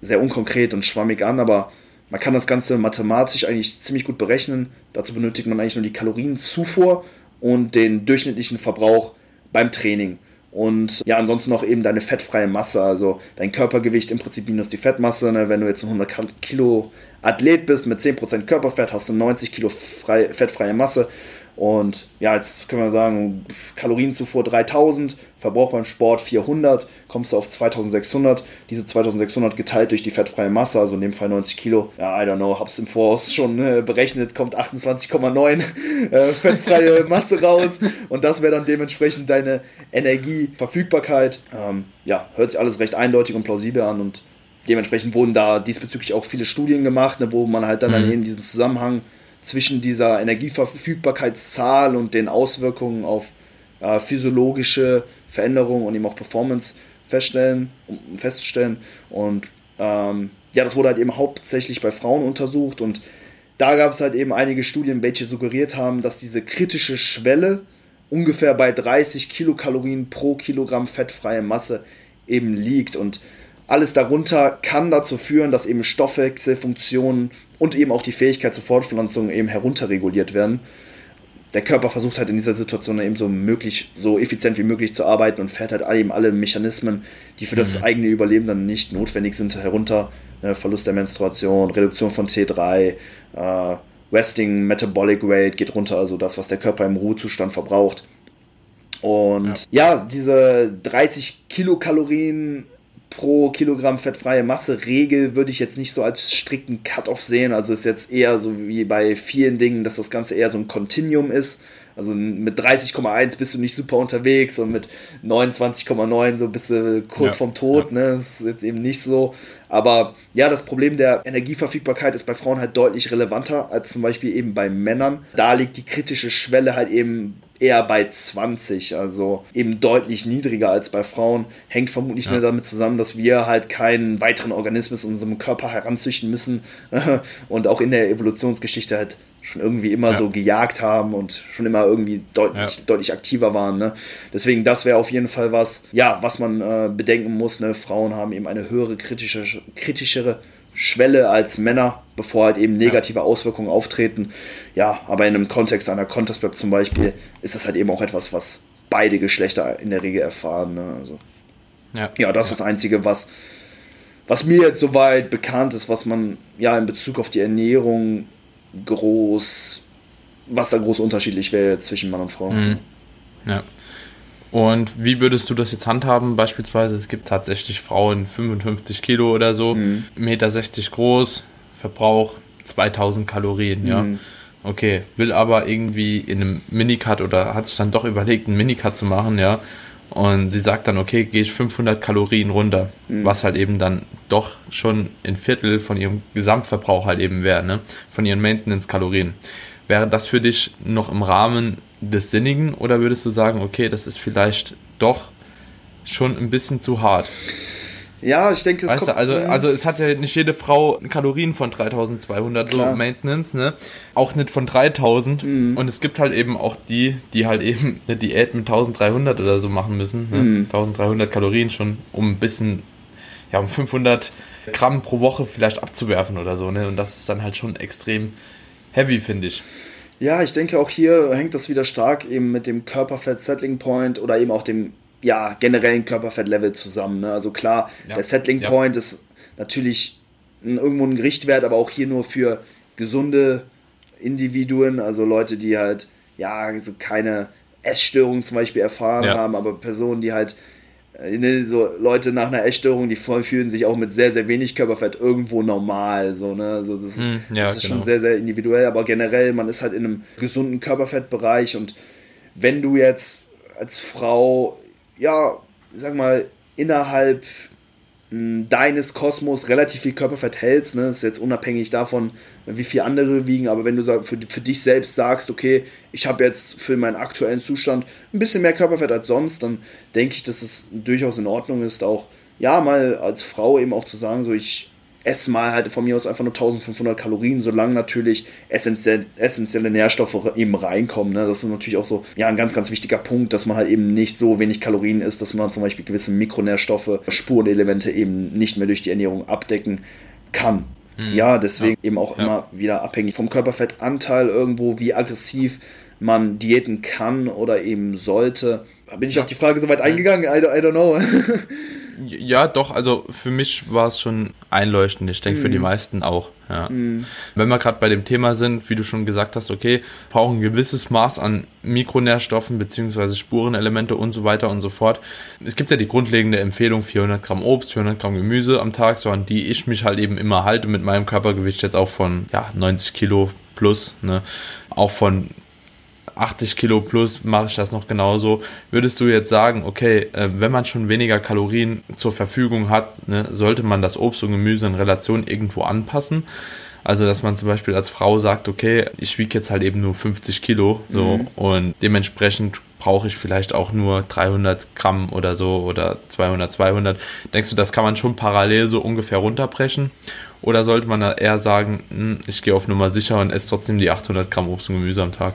sehr unkonkret und schwammig an, aber man kann das Ganze mathematisch eigentlich ziemlich gut berechnen. Dazu benötigt man eigentlich nur die Kalorienzufuhr und den durchschnittlichen Verbrauch beim Training. Und ja, ansonsten noch eben deine fettfreie Masse, also dein Körpergewicht im Prinzip minus die Fettmasse. Ne? Wenn du jetzt ein 100 Kilo Athlet bist mit 10% Körperfett, hast du 90 Kilo frei, fettfreie Masse. Und ja, jetzt können wir sagen, Kalorienzufuhr 3000, Verbrauch beim Sport 400, kommst du auf 2600. Diese 2600 geteilt durch die fettfreie Masse, also in dem Fall 90 Kilo. Ja, I don't know, hab's im Voraus schon äh, berechnet, kommt 28,9 äh, fettfreie Masse raus. Und das wäre dann dementsprechend deine Energieverfügbarkeit. Ähm, ja, hört sich alles recht eindeutig und plausibel an und dementsprechend wurden da diesbezüglich auch viele Studien gemacht, ne, wo man halt dann, mhm. dann eben diesen Zusammenhang zwischen dieser Energieverfügbarkeitszahl und den Auswirkungen auf äh, physiologische Veränderungen und eben auch Performance feststellen, um festzustellen. Und ähm, ja, das wurde halt eben hauptsächlich bei Frauen untersucht und da gab es halt eben einige Studien, welche suggeriert haben, dass diese kritische Schwelle ungefähr bei 30 Kilokalorien pro Kilogramm fettfreie Masse eben liegt. Und alles darunter kann dazu führen, dass eben Stoffwechselfunktionen und eben auch die Fähigkeit zur Fortpflanzung eben herunterreguliert werden. Der Körper versucht halt in dieser Situation eben so möglich, so effizient wie möglich zu arbeiten und fährt halt eben alle Mechanismen, die für das mhm. eigene Überleben dann nicht notwendig sind, herunter. Ne, Verlust der Menstruation, Reduktion von T3, äh, Resting Metabolic Rate geht runter, also das, was der Körper im Ruhezustand verbraucht. Und ja, ja diese 30 Kilokalorien pro Kilogramm fettfreie Masse Regel würde ich jetzt nicht so als strikten Cut-off sehen. Also ist jetzt eher so wie bei vielen Dingen, dass das Ganze eher so ein Continuum ist. Also mit 30,1 bist du nicht super unterwegs und mit 29,9 so bist du kurz ja, vorm Tod. Ja. Ne? Das ist jetzt eben nicht so. Aber ja, das Problem der Energieverfügbarkeit ist bei Frauen halt deutlich relevanter als zum Beispiel eben bei Männern. Da liegt die kritische Schwelle halt eben eher bei 20, also eben deutlich niedriger als bei Frauen. Hängt vermutlich ja. nur damit zusammen, dass wir halt keinen weiteren Organismus in unserem Körper heranzüchten müssen und auch in der Evolutionsgeschichte halt schon irgendwie immer ja. so gejagt haben und schon immer irgendwie deutlich, ja. deutlich aktiver waren. Ne? Deswegen, das wäre auf jeden Fall was, ja, was man äh, bedenken muss. Ne? Frauen haben eben eine höhere kritische, kritischere Schwelle als Männer, bevor halt eben negative ja. Auswirkungen auftreten. Ja, aber in einem Kontext einer Contest Prep zum Beispiel ist das halt eben auch etwas, was beide Geschlechter in der Regel erfahren. Ne? Also, ja. ja, das ja. ist das Einzige, was, was mir jetzt soweit bekannt ist, was man ja in Bezug auf die Ernährung groß, was da groß unterschiedlich wäre zwischen Mann und Frau. Mhm. Ja. Und wie würdest du das jetzt handhaben? Beispielsweise, es gibt tatsächlich Frauen 55 Kilo oder so, mhm. 1,60 Meter groß, Verbrauch 2000 Kalorien, mhm. ja. Okay, will aber irgendwie in einem Minicut oder hat sich dann doch überlegt, einen Minicut zu machen, ja. Und sie sagt dann, okay, gehe ich 500 Kalorien runter, mhm. was halt eben dann doch schon ein Viertel von ihrem Gesamtverbrauch halt eben wäre, ne? Von ihren Maintenance-Kalorien. Wäre das für dich noch im Rahmen des Sinnigen oder würdest du sagen, okay, das ist vielleicht doch schon ein bisschen zu hart? Ja, ich denke, es weißt kommt. Du, also, also es hat ja nicht jede Frau Kalorien von 3200 so Maintenance, ne? Auch nicht von 3000. Mhm. Und es gibt halt eben auch die, die halt eben eine Diät mit 1300 oder so machen müssen. Ne? Mhm. 1300 Kalorien schon, um ein bisschen, ja, um 500 Gramm pro Woche vielleicht abzuwerfen oder so, ne? Und das ist dann halt schon extrem heavy, finde ich. Ja, ich denke auch hier hängt das wieder stark eben mit dem Körperfett-Settling Point oder eben auch dem ja, generellen Körperfettlevel zusammen. Ne? Also klar, ja. der Settling ja. Point ist natürlich ein, irgendwo ein Richtwert, aber auch hier nur für gesunde Individuen, also Leute, die halt ja so keine Essstörung zum Beispiel erfahren ja. haben, aber Personen, die halt so Leute nach einer Essstörung, die fühlen sich auch mit sehr, sehr wenig Körperfett irgendwo normal. So, ne? also das ist, mm, ja, das ist genau. schon sehr, sehr individuell, aber generell, man ist halt in einem gesunden Körperfettbereich und wenn du jetzt als Frau, ja, sag mal, innerhalb deines Kosmos relativ viel Körperfett hältst, ne, ist jetzt unabhängig davon, wie viel andere wiegen, aber wenn du für, für dich selbst sagst, okay, ich habe jetzt für meinen aktuellen Zustand ein bisschen mehr Körperfett als sonst, dann denke ich, dass es durchaus in Ordnung ist, auch ja mal als Frau eben auch zu sagen, so ich esse mal halt von mir aus einfach nur 1500 Kalorien, solange natürlich essentielle, essentielle Nährstoffe eben reinkommen. Ne? Das ist natürlich auch so ja, ein ganz, ganz wichtiger Punkt, dass man halt eben nicht so wenig Kalorien isst, dass man zum Beispiel gewisse Mikronährstoffe, Spurenelemente eben nicht mehr durch die Ernährung abdecken kann. Mhm. Ja, deswegen ja. eben auch ja. immer wieder abhängig vom Körperfettanteil irgendwo, wie aggressiv man diäten kann oder eben sollte. Bin ich auf die Frage soweit eingegangen? I don't, I don't know. Ja, doch, also für mich war es schon einleuchtend. Ich denke, mm. für die mhm. meisten auch. Ja. Mm. Wenn wir gerade bei dem Thema sind, wie du schon gesagt hast, okay, brauchen ein gewisses Maß an Mikronährstoffen beziehungsweise Spurenelemente und so weiter und so fort. Es gibt ja die grundlegende Empfehlung 400 Gramm Obst, 400 Gramm Gemüse am Tag, so an die ich mich halt eben immer halte mit meinem Körpergewicht jetzt auch von ja, 90 Kilo plus, ne? auch von 80 Kilo plus mache ich das noch genauso. Würdest du jetzt sagen, okay, äh, wenn man schon weniger Kalorien zur Verfügung hat, ne, sollte man das Obst und Gemüse in Relation irgendwo anpassen? Also, dass man zum Beispiel als Frau sagt, okay, ich wiege jetzt halt eben nur 50 Kilo so, mhm. und dementsprechend brauche ich vielleicht auch nur 300 Gramm oder so oder 200, 200. Denkst du, das kann man schon parallel so ungefähr runterbrechen? Oder sollte man eher sagen, hm, ich gehe auf Nummer sicher und esse trotzdem die 800 Gramm Obst und Gemüse am Tag?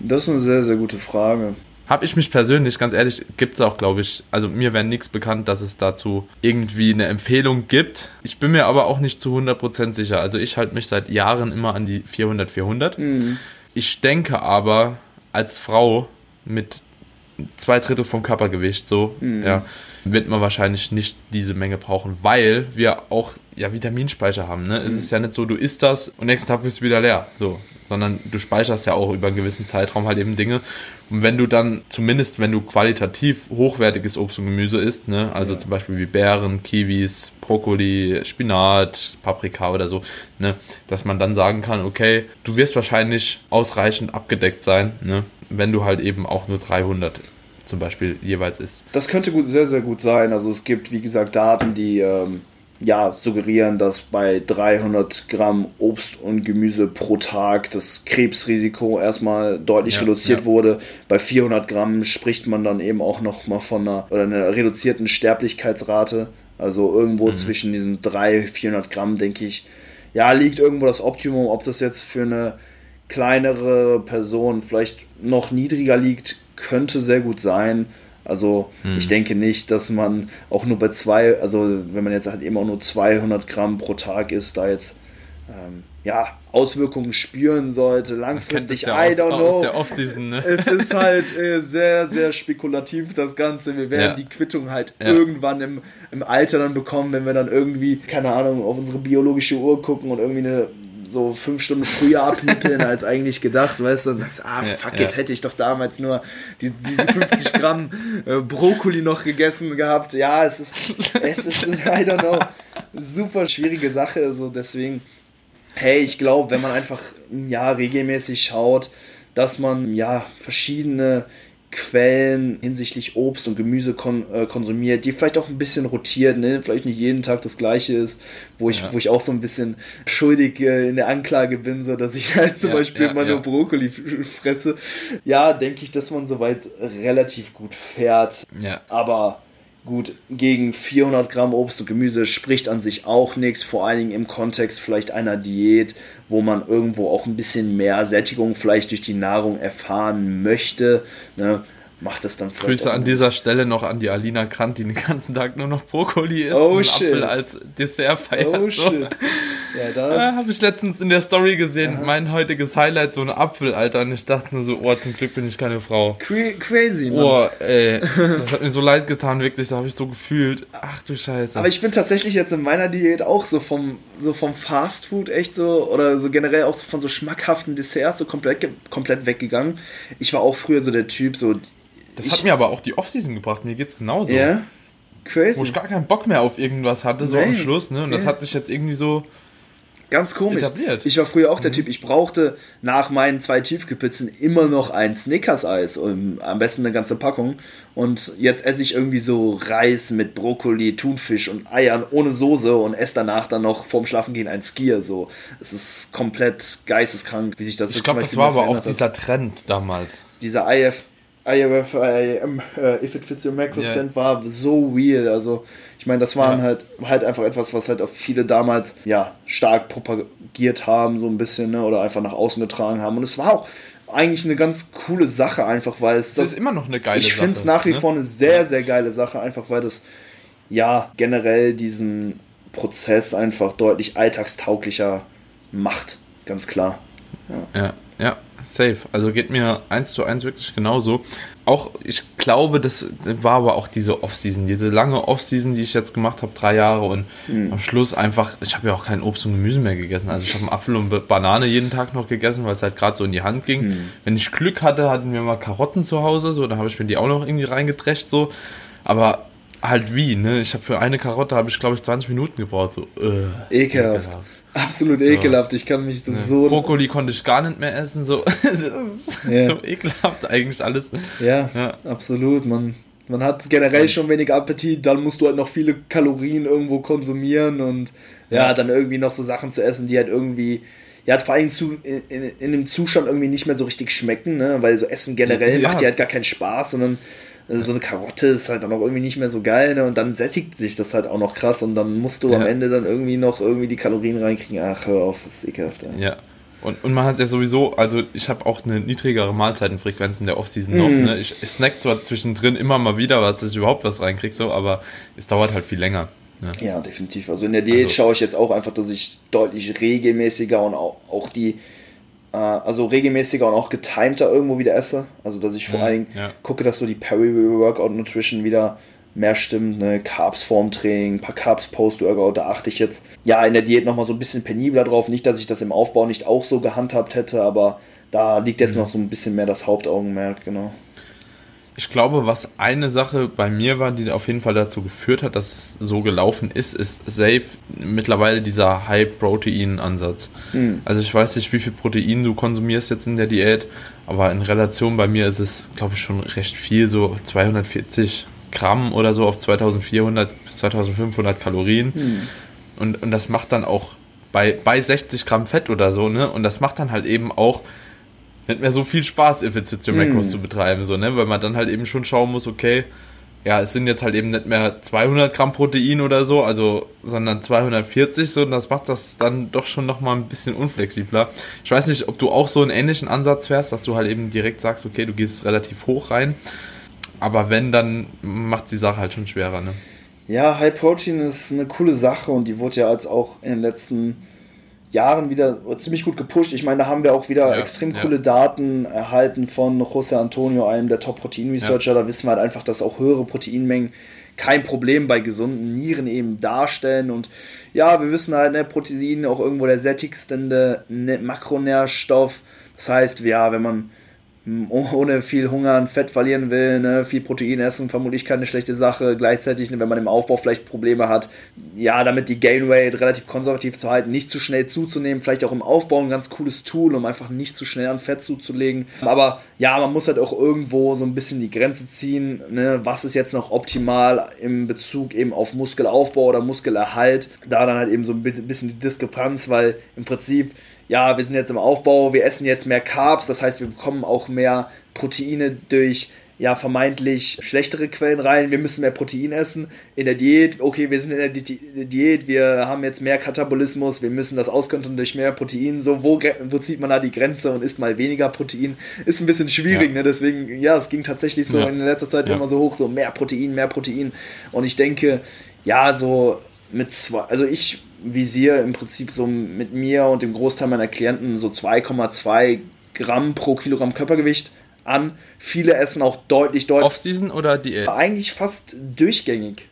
Das ist eine sehr, sehr gute Frage. habe ich mich persönlich, ganz ehrlich, gibt es auch, glaube ich, also mir wäre nichts bekannt, dass es dazu irgendwie eine Empfehlung gibt. Ich bin mir aber auch nicht zu 100% sicher. Also ich halte mich seit Jahren immer an die 400, 400. Mhm. Ich denke aber, als Frau mit zwei Drittel vom Körpergewicht, so, mhm. ja, wird man wahrscheinlich nicht diese Menge brauchen, weil wir auch ja Vitaminspeicher haben. Ne? Mhm. Es ist ja nicht so, du isst das und nächsten Tag bist du wieder leer. So, sondern du speicherst ja auch über einen gewissen Zeitraum halt eben Dinge. Und wenn du dann, zumindest wenn du qualitativ hochwertiges Obst und Gemüse isst, ne, also ja. zum Beispiel wie Beeren, Kiwis, Brokkoli, Spinat, Paprika oder so, ne, dass man dann sagen kann, okay, du wirst wahrscheinlich ausreichend abgedeckt sein, ne, wenn du halt eben auch nur 300 zum Beispiel jeweils isst. Das könnte gut, sehr, sehr gut sein. Also es gibt, wie gesagt, Daten, die ähm, ja, suggerieren, dass bei 300 Gramm Obst und Gemüse pro Tag das Krebsrisiko erstmal deutlich ja, reduziert ja. wurde. Bei 400 Gramm spricht man dann eben auch noch mal von einer, oder einer reduzierten Sterblichkeitsrate. Also irgendwo mhm. zwischen diesen 300, 400 Gramm, denke ich, ja, liegt irgendwo das Optimum. Ob das jetzt für eine kleinere Person vielleicht noch niedriger liegt, könnte sehr gut sein. Also hm. ich denke nicht, dass man auch nur bei zwei, also wenn man jetzt halt eben auch nur 200 Gramm pro Tag isst, da jetzt ähm, ja, Auswirkungen spüren sollte. Langfristig, ja I don't aus, know. Aus ne? Es ist halt äh, sehr, sehr spekulativ, das Ganze. Wir werden ja. die Quittung halt ja. irgendwann im, im Alter dann bekommen, wenn wir dann irgendwie, keine Ahnung, auf unsere biologische Uhr gucken und irgendwie eine so fünf Stunden früher abnippeln als eigentlich gedacht, weißt du, dann sagst du, ah, fuck ja, it, hätte ich doch damals nur die, die 50 Gramm äh, Brokkoli noch gegessen gehabt. Ja, es ist, es ist, I don't know, super schwierige Sache, so deswegen, hey, ich glaube, wenn man einfach, ja, regelmäßig schaut, dass man, ja, verschiedene Quellen hinsichtlich Obst und Gemüse kon äh, konsumiert, die vielleicht auch ein bisschen rotiert, ne? vielleicht nicht jeden Tag das gleiche ist, wo ich, ja. wo ich auch so ein bisschen schuldig äh, in der Anklage bin, so dass ich halt zum ja, Beispiel ja, mal nur Brokkoli fresse. Ja, denke ich, dass man soweit relativ gut fährt. Aber Gut, gegen 400 Gramm Obst und Gemüse spricht an sich auch nichts, vor allen Dingen im Kontext vielleicht einer Diät, wo man irgendwo auch ein bisschen mehr Sättigung vielleicht durch die Nahrung erfahren möchte. Ne? Macht es dann vielleicht. Grüße an dieser Stelle noch an die Alina Krant, die den ganzen Tag nur noch Brokkoli isst oh, und shit. Apfel als Dessert feiert. Oh so. shit. Ja, das. Ja, Habe ich letztens in der Story gesehen, ja. mein heutiges Highlight, so ein Apfel, Alter. Und ich dachte nur so, oh, zum Glück bin ich keine Frau. crazy, Mann. Oh, ey. Das hat mir so leid getan, wirklich. Da habe ich so gefühlt. Ach du Scheiße. Aber ich bin tatsächlich jetzt in meiner Diät auch so vom, so vom Fast Food echt so, oder so generell auch so von so schmackhaften Desserts so komplett, komplett weggegangen. Ich war auch früher so der Typ, so das ich, hat mir aber auch die Offseason gebracht. Mir geht's genauso. Ja. Yeah. Crazy. Wo ich gar keinen Bock mehr auf irgendwas hatte, so nee. am Schluss. Ne? Und yeah. das hat sich jetzt irgendwie so. Ganz komisch. Etabliert. Ich war früher auch der mhm. Typ, ich brauchte nach meinen zwei Tiefkühlpizzen immer noch ein Snickers-Eis, am besten eine ganze Packung. Und jetzt esse ich irgendwie so Reis mit Brokkoli, Thunfisch und Eiern ohne Soße und esse danach dann noch vorm Schlafengehen ein Skier. So, es ist komplett geisteskrank, wie sich das Ich glaube, das war aber auch dieser Trend damals. Dieser IF, IAM, äh, If It Fits Your Macro yeah. Stand war so weird. Also, ich meine, das waren ja. halt, halt einfach etwas, was halt auch viele damals ja stark propagiert haben, so ein bisschen, ne, oder einfach nach außen getragen haben. Und es war auch eigentlich eine ganz coole Sache, einfach weil es. Das, ist immer noch eine geile ich Sache. Ich finde es nach wie ne? vor eine sehr, sehr geile Sache, einfach weil das ja generell diesen Prozess einfach deutlich alltagstauglicher macht. Ganz klar. Ja, ja. ja safe. Also geht mir eins zu eins wirklich genauso. Auch, ich glaube, das war aber auch diese Off-Season, diese lange Off-Season, die ich jetzt gemacht habe, drei Jahre und mhm. am Schluss einfach, ich habe ja auch kein Obst und Gemüse mehr gegessen. Also ich habe einen Apfel und Banane jeden Tag noch gegessen, weil es halt gerade so in die Hand ging. Mhm. Wenn ich Glück hatte, hatten wir mal Karotten zu Hause, so, da habe ich mir die auch noch irgendwie reingedrescht, so. Aber halt wie, ne? Ich habe für eine Karotte, habe ich glaube ich 20 Minuten gebraucht, so. Äh, ekelhaft. ekelhaft. Absolut ekelhaft. Ich kann mich das ja. so. Brokkoli konnte ich gar nicht mehr essen. So, ja. so ekelhaft eigentlich alles. Ja, ja, absolut. Man, man hat generell schon wenig Appetit, dann musst du halt noch viele Kalorien irgendwo konsumieren und ja, dann irgendwie noch so Sachen zu essen, die halt irgendwie ja, vor allem zu, in, in, in dem Zustand irgendwie nicht mehr so richtig schmecken, ne? weil so Essen generell macht dir halt gar keinen Spaß, sondern so eine Karotte ist halt dann auch irgendwie nicht mehr so geil, ne? Und dann sättigt sich das halt auch noch krass und dann musst du ja. am Ende dann irgendwie noch irgendwie die Kalorien reinkriegen. Ach, hör auf, das ist ekelhaft. Ja. ja. Und, und man hat ja sowieso, also ich habe auch eine niedrigere Mahlzeitenfrequenz in der Offseason noch. Mm. Ne? Ich, ich snack zwar zwischendrin immer mal wieder, was ich überhaupt was reinkriege, so, aber es dauert halt viel länger. Ja. ja, definitiv. Also in der Diät also, schaue ich jetzt auch einfach, dass ich deutlich regelmäßiger und auch, auch die, also regelmäßiger und auch getimter irgendwo wieder esse. Also dass ich vor mhm, allem ja. gucke, dass so die Peri-Workout Nutrition wieder mehr stimmt, ne, Carbs vorm Training, ein paar Carbs Post-Workout, da achte ich jetzt ja in der Diät nochmal so ein bisschen penibler drauf. Nicht, dass ich das im Aufbau nicht auch so gehandhabt hätte, aber da liegt jetzt mhm. noch so ein bisschen mehr das Hauptaugenmerk, genau ich glaube, was eine Sache bei mir war, die auf jeden Fall dazu geführt hat, dass es so gelaufen ist, ist safe mittlerweile dieser High-Protein-Ansatz. Mhm. Also ich weiß nicht, wie viel Protein du konsumierst jetzt in der Diät, aber in Relation bei mir ist es, glaube ich, schon recht viel, so 240 Gramm oder so auf 2400 bis 2500 Kalorien. Mhm. Und, und das macht dann auch bei, bei 60 Gramm Fett oder so, ne? Und das macht dann halt eben auch nicht mehr so viel Spaß, Effizienz mm. zu betreiben, so, ne? Weil man dann halt eben schon schauen muss, okay, ja, es sind jetzt halt eben nicht mehr 200 Gramm Protein oder so, also, sondern 240 so, und das macht das dann doch schon nochmal ein bisschen unflexibler. Ich weiß nicht, ob du auch so einen ähnlichen Ansatz fährst, dass du halt eben direkt sagst, okay, du gehst relativ hoch rein, aber wenn, dann macht die Sache halt schon schwerer, ne? Ja, High Protein ist eine coole Sache und die wurde ja als auch in den letzten Jahren wieder ziemlich gut gepusht. Ich meine, da haben wir auch wieder ja, extrem coole ja. Daten erhalten von José Antonio, einem der Top-Protein-Researcher. Ja. Da wissen wir halt einfach, dass auch höhere Proteinmengen kein Problem bei gesunden Nieren eben darstellen. Und ja, wir wissen halt, ne, Protein auch irgendwo der sättigste ne, Makronährstoff. Das heißt, ja, wenn man ohne viel Hunger und Fett verlieren will, ne, viel Protein essen, vermutlich keine schlechte Sache. Gleichzeitig, ne, wenn man im Aufbau vielleicht Probleme hat, ja, damit die Gain Rate relativ konservativ zu halten, nicht zu schnell zuzunehmen, vielleicht auch im Aufbau ein ganz cooles Tool, um einfach nicht zu schnell an Fett zuzulegen. Aber ja, man muss halt auch irgendwo so ein bisschen die Grenze ziehen, ne, was ist jetzt noch optimal im Bezug eben auf Muskelaufbau oder Muskelerhalt. Da dann halt eben so ein bisschen die Diskrepanz, weil im Prinzip ja, wir sind jetzt im Aufbau, wir essen jetzt mehr Carbs, das heißt, wir bekommen auch mehr Proteine durch ja, vermeintlich schlechtere Quellen rein, wir müssen mehr Protein essen. In der Diät, okay, wir sind in der Di Diät, wir haben jetzt mehr Katabolismus, wir müssen das auskontern durch mehr Protein. So, wo, wo zieht man da die Grenze und isst mal weniger Protein? Ist ein bisschen schwierig, ja. ne? Deswegen, ja, es ging tatsächlich so ja. in letzter Zeit ja. immer so hoch, so mehr Protein, mehr Protein. Und ich denke, ja, so mit zwei, also ich visiere im Prinzip so mit mir und dem Großteil meiner Klienten so 2,2 Gramm pro Kilogramm Körpergewicht an. Viele essen auch deutlich, deutlich. Off-Season oder Diät? Eigentlich fast durchgängig.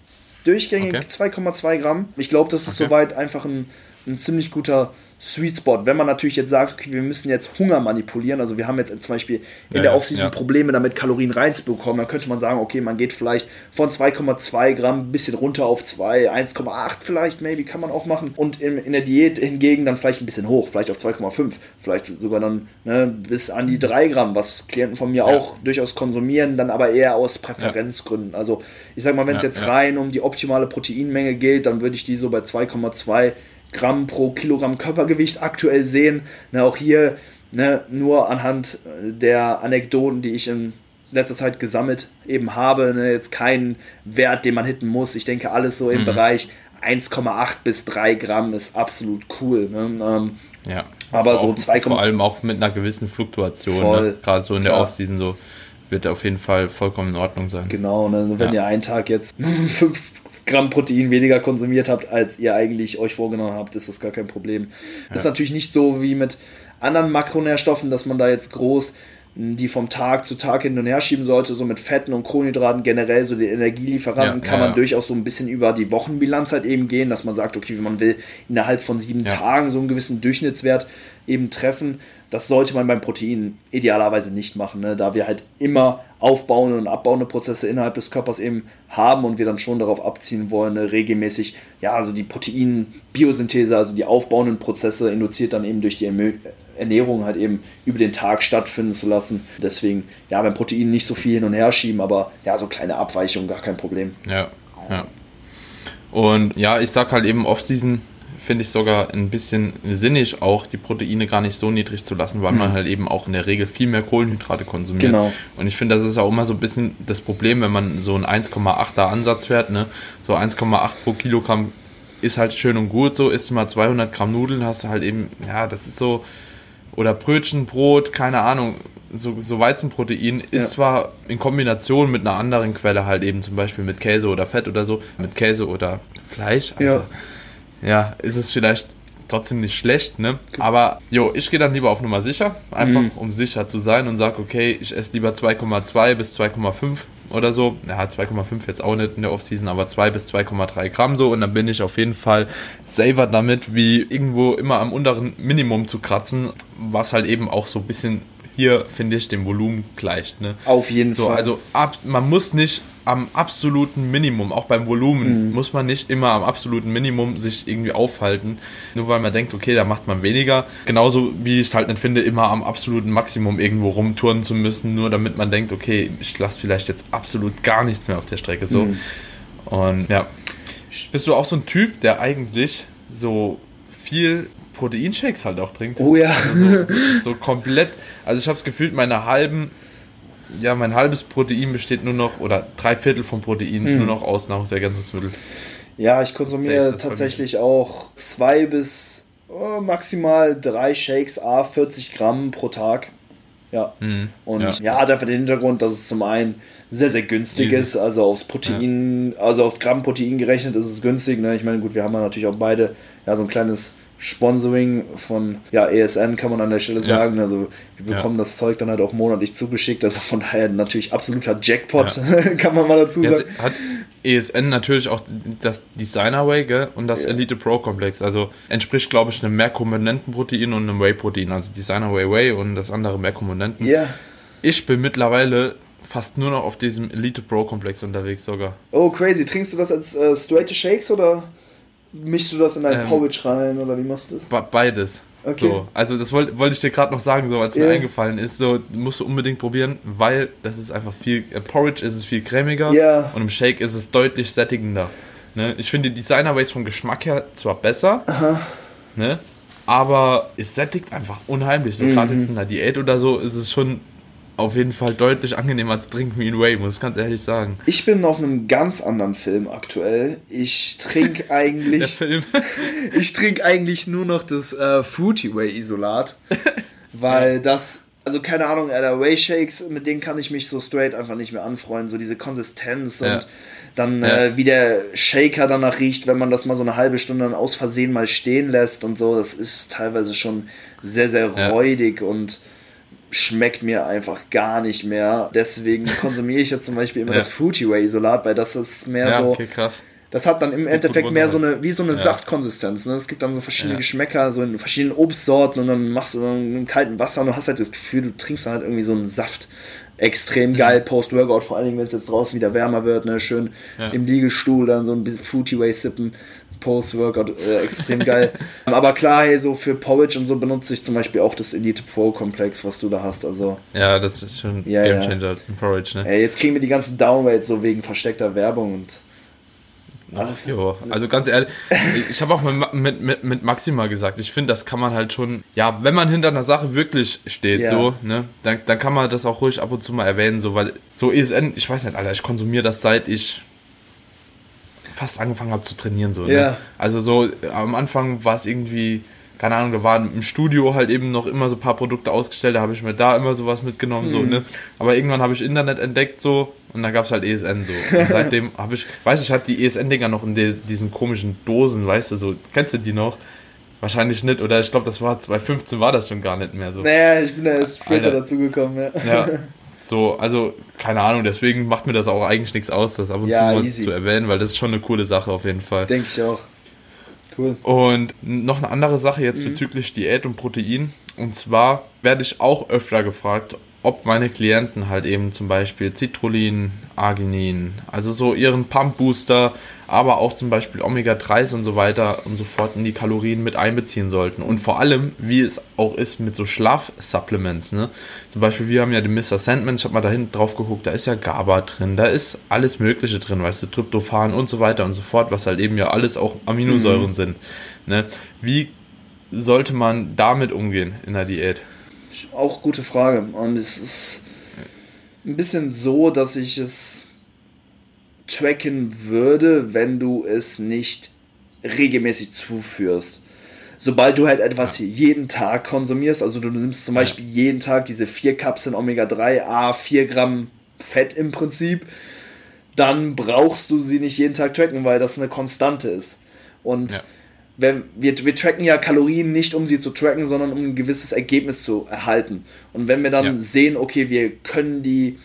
Durchgängig okay. 2,2 Gramm. Ich glaube, das ist okay. soweit einfach ein, ein ziemlich guter Sweet Spot. Wenn man natürlich jetzt sagt, okay, wir müssen jetzt Hunger manipulieren, also wir haben jetzt zum Beispiel in ja, der Offseason ja. Probleme damit, Kalorien reinzubekommen, dann könnte man sagen, okay, man geht vielleicht von 2,2 Gramm ein bisschen runter auf 2, 1,8 vielleicht, maybe, kann man auch machen. Und in, in der Diät hingegen dann vielleicht ein bisschen hoch, vielleicht auf 2,5, vielleicht sogar dann ne, bis an die 3 Gramm, was Klienten von mir ja. auch durchaus konsumieren, dann aber eher aus Präferenzgründen. Also ich sag mal, wenn es jetzt rein um die optimale Proteinmenge geht, dann würde ich die so bei 2,2 Gramm pro Kilogramm Körpergewicht aktuell sehen. Ne, auch hier ne, nur anhand äh, der Anekdoten, die ich in letzter Zeit gesammelt eben habe, ne, jetzt kein Wert, den man hitten muss. Ich denke, alles so im mhm. Bereich 1,8 bis 3 Gramm ist absolut cool. Ne? Ähm, ja. Aber so 2, vor allem auch mit einer gewissen Fluktuation, ne? gerade so in der Offseason so wird auf jeden Fall vollkommen in Ordnung sein. Genau, ne? wenn ja. ihr einen Tag jetzt 5 Gramm Protein weniger konsumiert habt, als ihr eigentlich euch vorgenommen habt, ist das gar kein Problem. Ja. Ist natürlich nicht so wie mit anderen Makronährstoffen, dass man da jetzt groß die vom Tag zu Tag hin und her schieben sollte, so mit Fetten und Kohlenhydraten generell, so die Energielieferanten, ja, kann ja, man ja. durchaus so ein bisschen über die Wochenbilanz halt eben gehen, dass man sagt, okay, wenn man will innerhalb von sieben Tagen so einen gewissen Durchschnittswert eben treffen, das sollte man beim Protein idealerweise nicht machen, ne? da wir halt immer aufbauende und abbauende Prozesse innerhalb des Körpers eben haben und wir dann schon darauf abziehen wollen, ne? regelmäßig, ja, also die Protein-Biosynthese, also die aufbauenden Prozesse induziert dann eben durch die Ernährung halt eben über den Tag stattfinden zu lassen. Deswegen, ja, beim Protein nicht so viel hin und her schieben, aber ja, so kleine Abweichungen, gar kein Problem. Ja, ja. Und ja, ich sag halt eben Off-Season finde ich sogar ein bisschen sinnig auch, die Proteine gar nicht so niedrig zu lassen, weil mhm. man halt eben auch in der Regel viel mehr Kohlenhydrate konsumiert. Genau. Und ich finde, das ist auch immer so ein bisschen das Problem, wenn man so einen 1,8er Ansatz fährt, ne? so 1,8 pro Kilogramm ist halt schön und gut, so isst du mal 200 Gramm Nudeln, hast du halt eben, ja, das ist so, oder Brötchen, Brot, keine Ahnung, so, so Weizenprotein ist ja. zwar in Kombination mit einer anderen Quelle halt eben zum Beispiel mit Käse oder Fett oder so, mit Käse oder Fleisch, Alter. Ja. Ja, ist es vielleicht trotzdem nicht schlecht, ne? Aber jo, ich gehe dann lieber auf Nummer sicher, einfach mhm. um sicher zu sein und sage, okay, ich esse lieber 2,2 bis 2,5 oder so. Ja, 2,5 jetzt auch nicht in der Offseason, aber 2 bis 2,3 Gramm so und dann bin ich auf jeden Fall saver damit, wie irgendwo immer am unteren Minimum zu kratzen, was halt eben auch so ein bisschen hier, finde ich, dem Volumen gleicht. Ne? Auf jeden so, Fall. Also ab, man muss nicht am absoluten Minimum, auch beim Volumen, mhm. muss man nicht immer am absoluten Minimum sich irgendwie aufhalten, nur weil man denkt, okay, da macht man weniger. Genauso wie ich es halt nicht finde, immer am absoluten Maximum irgendwo rumtouren zu müssen, nur damit man denkt, okay, ich lasse vielleicht jetzt absolut gar nichts mehr auf der Strecke. So. Mhm. Und ja. Bist du auch so ein Typ, der eigentlich so viel Proteinshakes halt auch trinkt. Oh ja. Also so, so, so, komplett. Also ich habe es gefühlt, meine halben, ja, mein halbes Protein besteht nur noch, oder drei Viertel vom Protein mhm. nur noch aus Nahrungsergänzungsmitteln. Ja, ich konsumiere tatsächlich auch zwei bis oh, maximal drei Shakes, a 40 Gramm pro Tag. Ja. Mhm. Und ja. ja, hat einfach den Hintergrund, dass es zum einen sehr, sehr günstig Easy. ist. Also aufs Protein, ja. also aufs Gramm Protein gerechnet ist es günstig. Ne? Ich meine, gut, wir haben ja natürlich auch beide ja so ein kleines Sponsoring von ja, ESN, kann man an der Stelle sagen. Ja. Also wir bekommen ja. das Zeug dann halt auch monatlich zugeschickt. Also von daher natürlich absoluter Jackpot, ja. kann man mal dazu sagen. Jetzt hat ESN natürlich auch das Designer Way gell? und das Elite Pro Komplex. Also entspricht, glaube ich, einem Mehrkomponentenprotein und einem Whey-Protein. Also Designer Way Whey und das andere Mehrkomponenten. Ja. Ich bin mittlerweile fast nur noch auf diesem Elite Pro Komplex unterwegs sogar. Oh, crazy. Trinkst du das als äh, straight Shakes oder? Mischst du das in ein ähm, Porridge rein oder wie machst du das? Beides. Okay. So, also das wollte wollt ich dir gerade noch sagen, so als yeah. mir eingefallen ist, so musst du unbedingt probieren, weil das ist einfach viel, im Porridge ist es viel cremiger yeah. und im Shake ist es deutlich sättigender. Ne? Ich finde die Designer Ways vom Geschmack her zwar besser, Aha. ne? aber es sättigt einfach unheimlich. So mhm. gerade jetzt in der Diät oder so ist es schon auf jeden Fall deutlich angenehmer als Trinken wie in Way, muss ich ganz ehrlich sagen. Ich bin auf einem ganz anderen Film aktuell. Ich trinke eigentlich. Ich trinke eigentlich nur noch das äh, Fruity Way Isolat. Weil ja. das, also keine Ahnung, Alter, Way Shakes, mit denen kann ich mich so straight einfach nicht mehr anfreunden. So diese Konsistenz ja. und dann ja. äh, wie der Shaker danach riecht, wenn man das mal so eine halbe Stunde dann aus Versehen mal stehen lässt und so. Das ist teilweise schon sehr, sehr räudig und schmeckt mir einfach gar nicht mehr. Deswegen konsumiere ich jetzt zum Beispiel immer ja. das Fruity Way Isolat, weil das ist mehr ja, so. Okay, krass. Das hat dann im Endeffekt mehr so eine, wie so eine ja. Saftkonsistenz. Ne? Es gibt dann so verschiedene Geschmäcker, so in verschiedenen Obstsorten und dann machst du dann im kalten Wasser und du hast halt das Gefühl, du trinkst dann halt irgendwie so einen Saft. Extrem mhm. geil Post-Workout, vor allem wenn es jetzt draußen wieder wärmer wird, ne? schön im Liegestuhl dann so ein bisschen Fruity Way sippen. Post-Workout äh, extrem geil. Aber klar, hey, so für Porridge und so benutze ich zum Beispiel auch das Elite Pro Komplex, was du da hast. Also, ja, das ist schon ja, Game Changer ja. Porridge, ne? Ey, jetzt kriegen wir die ganzen Downweights so wegen versteckter Werbung und alles. Jo, also ganz ehrlich, ich habe auch mit, mit, mit, mit Maxima gesagt, ich finde, das kann man halt schon, ja, wenn man hinter einer Sache wirklich steht, ja. so, ne, dann, dann kann man das auch ruhig ab und zu mal erwähnen, so, weil so ESN, ich weiß nicht, Alter, ich konsumiere das seit ich fast angefangen habe zu trainieren. So, ne? ja. Also so am Anfang war es irgendwie, keine Ahnung, da waren im Studio halt eben noch immer so ein paar Produkte ausgestellt, da habe ich mir da immer sowas mitgenommen, mhm. so, ne? Aber irgendwann habe ich Internet entdeckt so und dann gab es halt ESN so. Und seitdem habe ich, weiß ich, hatte die ESN-Dinger noch in de, diesen komischen Dosen, weißt du, so, kennst du die noch? Wahrscheinlich nicht, oder ich glaube, das war 2015 war das schon gar nicht mehr so. Naja, ich bin da erst später dazugekommen, ja. Ja, So, also, keine Ahnung, deswegen macht mir das auch eigentlich nichts aus, das ab und ja, zu mal zu erwähnen, weil das ist schon eine coole Sache auf jeden Fall. Denke ich auch. Cool. Und noch eine andere Sache jetzt mhm. bezüglich Diät und Protein. Und zwar werde ich auch öfter gefragt, ob meine Klienten halt eben zum Beispiel Citrullin, Arginin, also so ihren Pump Booster, aber auch zum Beispiel Omega-3s und so weiter und so fort in die Kalorien mit einbeziehen sollten. Und vor allem, wie es auch ist mit so Schlafsupplements. Ne? Zum Beispiel, wir haben ja den Mr. Sandman, ich habe mal da hinten drauf geguckt, da ist ja GABA drin, da ist alles Mögliche drin, weißt du, Tryptophan und so weiter und so fort, was halt eben ja alles auch Aminosäuren mhm. sind. Ne? Wie sollte man damit umgehen in der Diät? Auch gute Frage. Und es ist ein bisschen so, dass ich es tracken würde, wenn du es nicht regelmäßig zuführst. sobald du halt etwas ja. jeden Tag konsumierst, also du nimmst zum Beispiel jeden Tag diese vier Kapseln Omega-3, A, 4 Gramm Fett im Prinzip, dann brauchst du sie nicht jeden Tag tracken, weil das eine Konstante ist. Und ja. wenn, wir, wir tracken ja Kalorien nicht, um sie zu tracken, sondern um ein gewisses Ergebnis zu erhalten. Und wenn wir dann sehen, okay, wir können die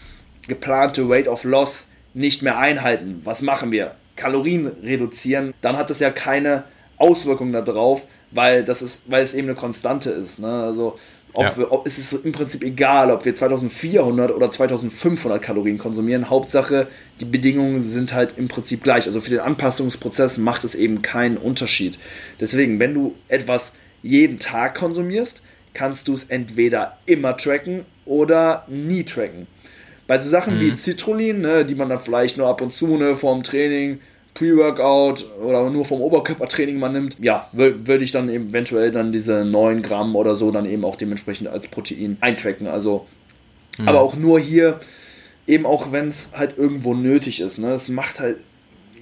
geplante Rate of Loss nicht mehr einhalten, was machen wir? Kalorien reduzieren, dann hat das ja keine Auswirkungen darauf, weil das ist, weil es eben eine Konstante ist. Ne? Also ob, ja. wir, ob es ist im Prinzip egal, ob wir 2400 oder 2500 Kalorien konsumieren. Hauptsache, die Bedingungen sind halt im Prinzip gleich. Also für den Anpassungsprozess macht es eben keinen Unterschied. Deswegen, wenn du etwas jeden Tag konsumierst, kannst du es entweder immer tracken oder nie tracken. Bei so Sachen mhm. wie Citrullin, ne, die man dann vielleicht nur ab und zu ne, vorm Training Pre-Workout oder nur vom Oberkörpertraining man nimmt, ja, würde ich dann eventuell dann diese 9 Gramm oder so dann eben auch dementsprechend als Protein eintracken. Also, mhm. aber auch nur hier, eben auch wenn es halt irgendwo nötig ist. Ne? Es macht halt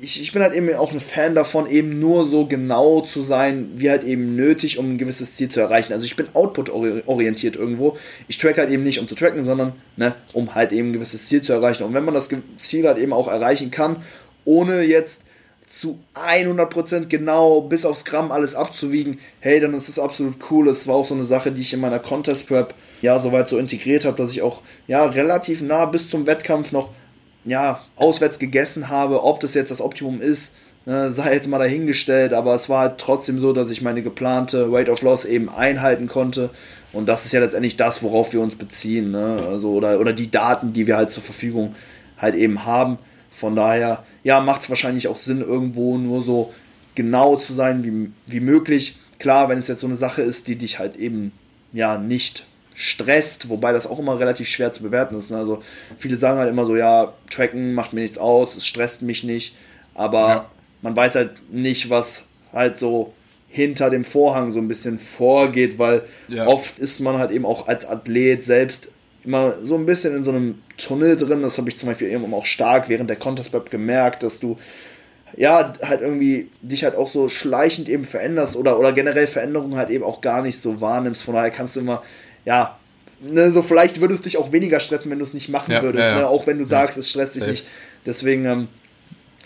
ich, ich bin halt eben auch ein Fan davon, eben nur so genau zu sein, wie halt eben nötig, um ein gewisses Ziel zu erreichen. Also ich bin output-orientiert irgendwo. Ich track halt eben nicht, um zu tracken, sondern ne, um halt eben ein gewisses Ziel zu erreichen. Und wenn man das Ziel halt eben auch erreichen kann, ohne jetzt zu 100% genau bis aufs Gramm alles abzuwiegen, hey, dann ist das absolut cool. Es war auch so eine Sache, die ich in meiner Contest Prep ja soweit so integriert habe, dass ich auch ja relativ nah bis zum Wettkampf noch ja auswärts gegessen habe. Ob das jetzt das Optimum ist, äh, sei jetzt mal dahingestellt, aber es war halt trotzdem so, dass ich meine geplante Weight of Loss eben einhalten konnte. Und das ist ja letztendlich das, worauf wir uns beziehen. Ne? Also, oder, oder die Daten, die wir halt zur Verfügung halt eben haben. Von daher, ja, macht es wahrscheinlich auch Sinn, irgendwo nur so genau zu sein wie, wie möglich. Klar, wenn es jetzt so eine Sache ist, die dich halt eben ja nicht stresst, wobei das auch immer relativ schwer zu bewerten ist. Ne? Also viele sagen halt immer so, ja, tracken macht mir nichts aus, es stresst mich nicht, aber ja. man weiß halt nicht, was halt so hinter dem Vorhang so ein bisschen vorgeht, weil ja. oft ist man halt eben auch als Athlet selbst immer so ein bisschen in so einem Tunnel drin. Das habe ich zum Beispiel eben auch stark während der Contest Web gemerkt, dass du ja halt irgendwie dich halt auch so schleichend eben veränderst oder, oder generell Veränderungen halt eben auch gar nicht so wahrnimmst. Von daher kannst du immer, ja, ne, so vielleicht würdest du dich auch weniger stressen, wenn du es nicht machen ja, würdest. Ja. Ne? Auch wenn du sagst, es stresst dich nicht. Deswegen, ähm,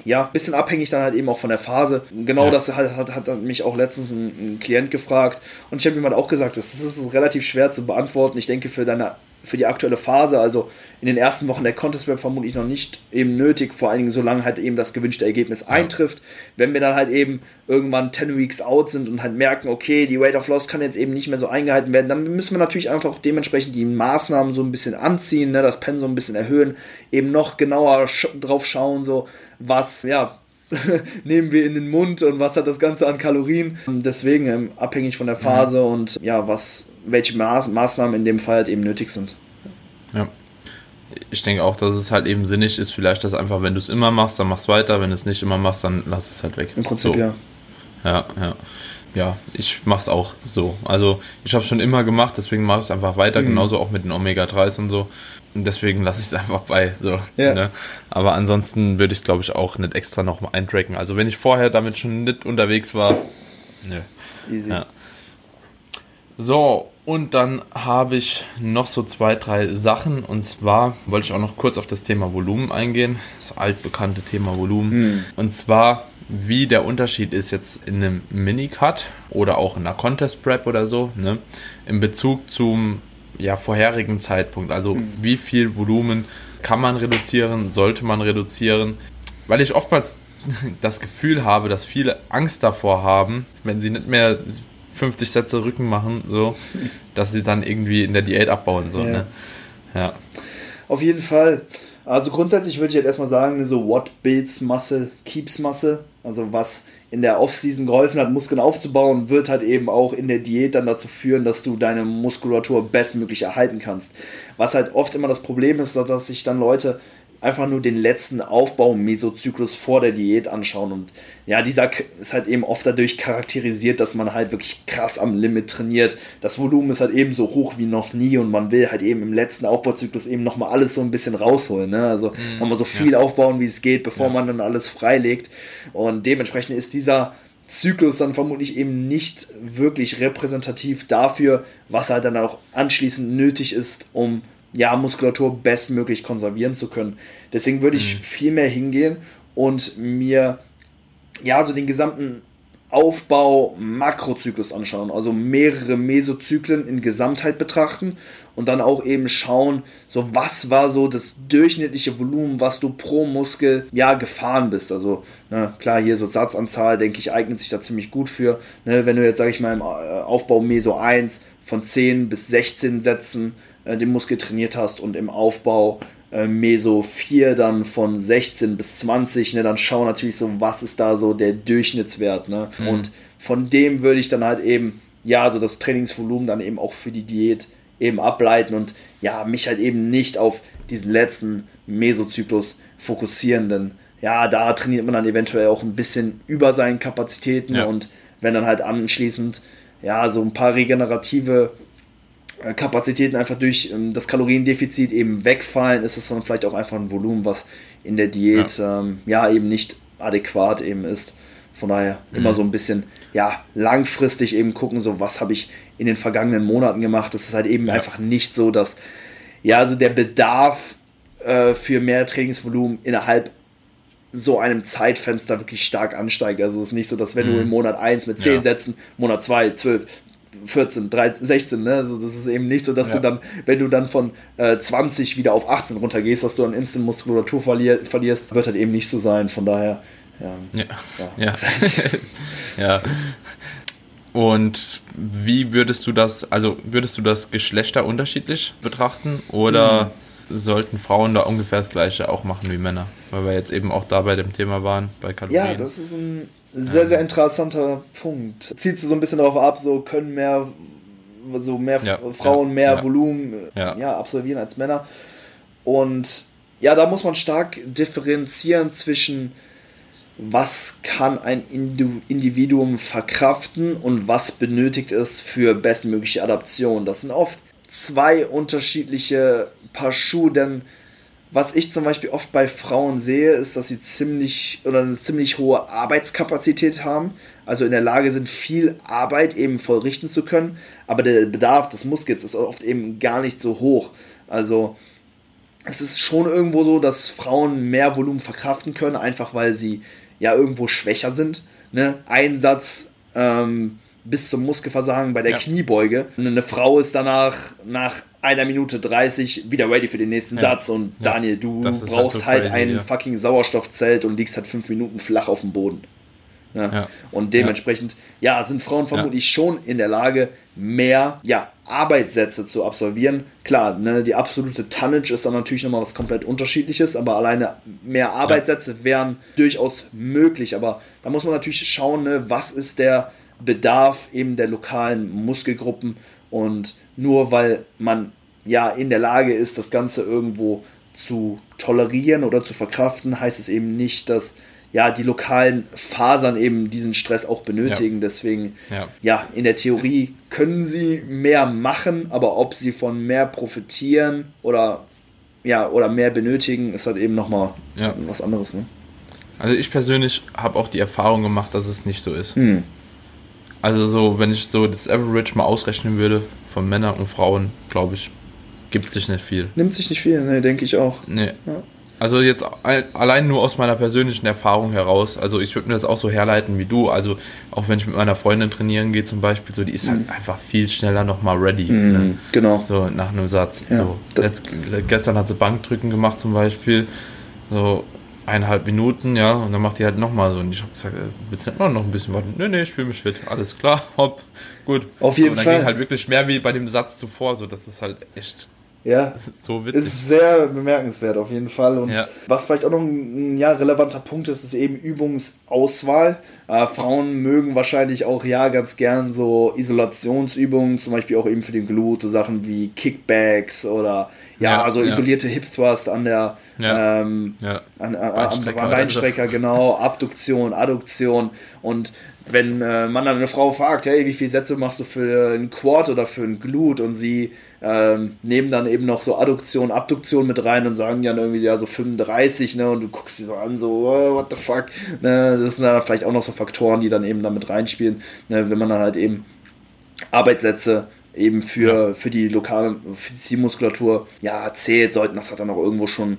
ja, ein bisschen abhängig dann halt eben auch von der Phase. Genau ja. das hat, hat, hat mich auch letztens ein, ein Klient gefragt und ich habe ihm halt auch gesagt, das ist relativ schwer zu beantworten. Ich denke, für deine für die aktuelle Phase, also in den ersten Wochen der Contest Web vermutlich noch nicht eben nötig, vor allen Dingen solange halt eben das gewünschte Ergebnis ja. eintrifft. Wenn wir dann halt eben irgendwann 10 Weeks out sind und halt merken, okay, die Rate of Loss kann jetzt eben nicht mehr so eingehalten werden, dann müssen wir natürlich einfach dementsprechend die Maßnahmen so ein bisschen anziehen, ne, das Pensum ein bisschen erhöhen, eben noch genauer sch drauf schauen, so was, ja, nehmen wir in den Mund und was hat das Ganze an Kalorien. Deswegen ähm, abhängig von der Phase mhm. und ja, was welche Maß Maßnahmen in dem Fall halt eben nötig sind. Ja. Ich denke auch, dass es halt eben sinnig ist, vielleicht, dass einfach, wenn du es immer machst, dann machst weiter, wenn du es nicht immer machst, dann lass es halt weg. Im Prinzip, so. ja. Ja, ja. Ja, ich mach's auch so. Also, ich habe schon immer gemacht, deswegen mache ich es einfach weiter, mhm. genauso auch mit den Omega-3s und so. Deswegen lasse ich es einfach bei. So, ja. ne? Aber ansonsten würde ich es, glaube ich, auch nicht extra noch mal eintracken. Also, wenn ich vorher damit schon nicht unterwegs war, nö. Easy. Ja. So, und dann habe ich noch so zwei, drei Sachen. Und zwar wollte ich auch noch kurz auf das Thema Volumen eingehen. Das altbekannte Thema Volumen. Hm. Und zwar, wie der Unterschied ist jetzt in einem Minicut oder auch in einer Contest Prep oder so, ne? in Bezug zum ja, vorherigen Zeitpunkt. Also, hm. wie viel Volumen kann man reduzieren, sollte man reduzieren? Weil ich oftmals das Gefühl habe, dass viele Angst davor haben, wenn sie nicht mehr 50 Sätze Rücken machen, so, dass sie dann irgendwie in der Diät abbauen. So, ja. Ne? ja. Auf jeden Fall. Also grundsätzlich würde ich jetzt erstmal sagen, so what builds muscle, keeps muscle. Also was in der Offseason geholfen hat, Muskeln aufzubauen, wird halt eben auch in der Diät dann dazu führen, dass du deine Muskulatur bestmöglich erhalten kannst. Was halt oft immer das Problem ist, dass sich dann Leute einfach nur den letzten Aufbau-Mesozyklus vor der Diät anschauen. Und ja, dieser ist halt eben oft dadurch charakterisiert, dass man halt wirklich krass am Limit trainiert. Das Volumen ist halt eben so hoch wie noch nie und man will halt eben im letzten Aufbauzyklus eben nochmal alles so ein bisschen rausholen. Ne? Also mhm, nochmal so viel ja. aufbauen, wie es geht, bevor ja. man dann alles freilegt. Und dementsprechend ist dieser Zyklus dann vermutlich eben nicht wirklich repräsentativ dafür, was halt dann auch anschließend nötig ist, um ja, Muskulatur bestmöglich konservieren zu können. Deswegen würde ich mhm. viel mehr hingehen und mir ja so den gesamten Aufbau Makrozyklus anschauen, also mehrere Mesozyklen in Gesamtheit betrachten und dann auch eben schauen, so was war so das durchschnittliche Volumen, was du pro Muskel ja gefahren bist. Also ne, klar, hier so Satzanzahl, denke ich, eignet sich da ziemlich gut für. Ne, wenn du jetzt, sage ich mal, im äh, Aufbau Meso 1 von 10 bis 16 Sätzen äh, den Muskel trainiert hast und im Aufbau äh, Meso 4 dann von 16 bis 20, ne, dann schau natürlich so, was ist da so der Durchschnittswert, ne? Mhm. Und von dem würde ich dann halt eben, ja, so das Trainingsvolumen dann eben auch für die Diät eben ableiten und ja, mich halt eben nicht auf diesen letzten Mesozyklus fokussieren, denn ja, da trainiert man dann eventuell auch ein bisschen über seinen Kapazitäten ja. und wenn dann halt anschließend ja, so ein paar regenerative Kapazitäten einfach durch ähm, das Kaloriendefizit eben wegfallen, ist es dann vielleicht auch einfach ein Volumen, was in der Diät ja, ähm, ja eben nicht adäquat eben ist. Von daher mhm. immer so ein bisschen, ja, langfristig eben gucken, so was habe ich in den vergangenen Monaten gemacht. Das ist halt eben ja. einfach nicht so, dass, ja, also der Bedarf äh, für mehr Trainingsvolumen innerhalb so einem Zeitfenster wirklich stark ansteigt. Also es ist nicht so, dass wenn mhm. du im Monat 1 mit 10 ja. Sätzen, Monat 2, 12, 14, 13, 16, ne? Also das ist eben nicht so, dass ja. du dann, wenn du dann von äh, 20 wieder auf 18 runtergehst, dass du an Instant Muskulatur verlier verlierst, wird halt eben nicht so sein. Von daher, ja. Ja. ja. ja. Und wie würdest du das, also würdest du das Geschlechter unterschiedlich betrachten oder mhm. sollten Frauen da ungefähr das gleiche auch machen wie Männer? Weil wir jetzt eben auch da bei dem Thema waren, bei Kalorien. Ja, das ist ein sehr, sehr interessanter Punkt. Ziehst du so ein bisschen darauf ab, so können mehr, so mehr ja, Frauen ja, mehr ja. Volumen ja. absolvieren als Männer. Und ja, da muss man stark differenzieren zwischen was kann ein Individuum verkraften und was benötigt es für bestmögliche Adaption. Das sind oft zwei unterschiedliche Paar Schuhe, denn was ich zum Beispiel oft bei Frauen sehe, ist, dass sie ziemlich oder eine ziemlich hohe Arbeitskapazität haben, also in der Lage sind, viel Arbeit eben vollrichten zu können, aber der Bedarf des Muskels ist oft eben gar nicht so hoch. Also es ist schon irgendwo so, dass Frauen mehr Volumen verkraften können, einfach weil sie ja irgendwo schwächer sind. Ne? Ein Satz ähm, bis zum Muskelversagen bei der ja. Kniebeuge. Eine Frau ist danach nach einer Minute 30 wieder ready für den nächsten ja. Satz und ja. Daniel, du halt brauchst halt, so crazy, ein fucking Sauerstoffzelt und liegst halt fünf Minuten flach auf dem Boden. Ja. Und dementsprechend, ja. ja. sind Frauen vermutlich schon in der Lage, mehr ja, Arbeitssätze zu absolvieren. Klar, ne, die absolute Tonnage ist dann natürlich nochmal was komplett unterschiedliches, aber alleine mehr Arbeitssätze ja. wären durchaus möglich. Aber da muss man natürlich schauen, ne, was ist der Bedarf eben der lokalen Muskelgruppen und nur weil man ja in der Lage ist, das Ganze irgendwo zu tolerieren oder zu verkraften, heißt es eben nicht, dass ja, die lokalen Fasern eben diesen Stress auch benötigen. Ja. Deswegen, ja. ja, in der Theorie können sie mehr machen, aber ob sie von mehr profitieren oder, ja, oder mehr benötigen, ist halt eben nochmal ja. was anderes. Ne? Also ich persönlich habe auch die Erfahrung gemacht, dass es nicht so ist. Hm. Also so, wenn ich so das Average mal ausrechnen würde von Männern und Frauen, glaube ich, gibt sich nicht viel. Nimmt sich nicht viel, ne, denke ich auch. Nee. Ja. Also jetzt allein nur aus meiner persönlichen Erfahrung heraus, also ich würde mir das auch so herleiten wie du, also auch wenn ich mit meiner Freundin trainieren gehe zum Beispiel, so die ist halt mhm. einfach viel schneller nochmal ready. Mhm, ne? Genau. So nach einem Satz. Ja. So, Letzt, gestern hat sie Bankdrücken gemacht zum Beispiel, so eineinhalb Minuten, ja, und dann macht die halt nochmal so. Und ich habe gesagt, äh, willst du noch ein bisschen warten? Nee, nee, ich fühle mich fit, alles klar, hopp, gut. Auf jeden und dann Fall. ging halt wirklich mehr wie bei dem Satz zuvor, so, das ist halt echt ja, so witzig. ist sehr bemerkenswert auf jeden Fall. Und ja. was vielleicht auch noch ein ja, relevanter Punkt ist, ist eben Übungsauswahl. Äh, Frauen mögen wahrscheinlich auch ja ganz gern so Isolationsübungen, zum Beispiel auch eben für den Glut, so Sachen wie Kickbacks oder ja, ja also isolierte Hip Thrust an der ähm, An, an, am Beinstrecker, genau, Abduktion, Adduktion. Und wenn äh, man dann eine Frau fragt, hey, wie viele Sätze machst du für einen Quad oder für einen Glut? Und sie ähm, nehmen dann eben noch so Adduktion, Abduktion mit rein und sagen dann irgendwie ja so 35, ne, und du guckst sie so an, so, oh, what the fuck, ne, das sind dann vielleicht auch noch so Faktoren, die dann eben damit reinspielen, ne, wenn man dann halt eben Arbeitssätze eben für, für die lokale, für die Zielmuskulatur, ja, zählt, sollten das halt dann auch irgendwo schon,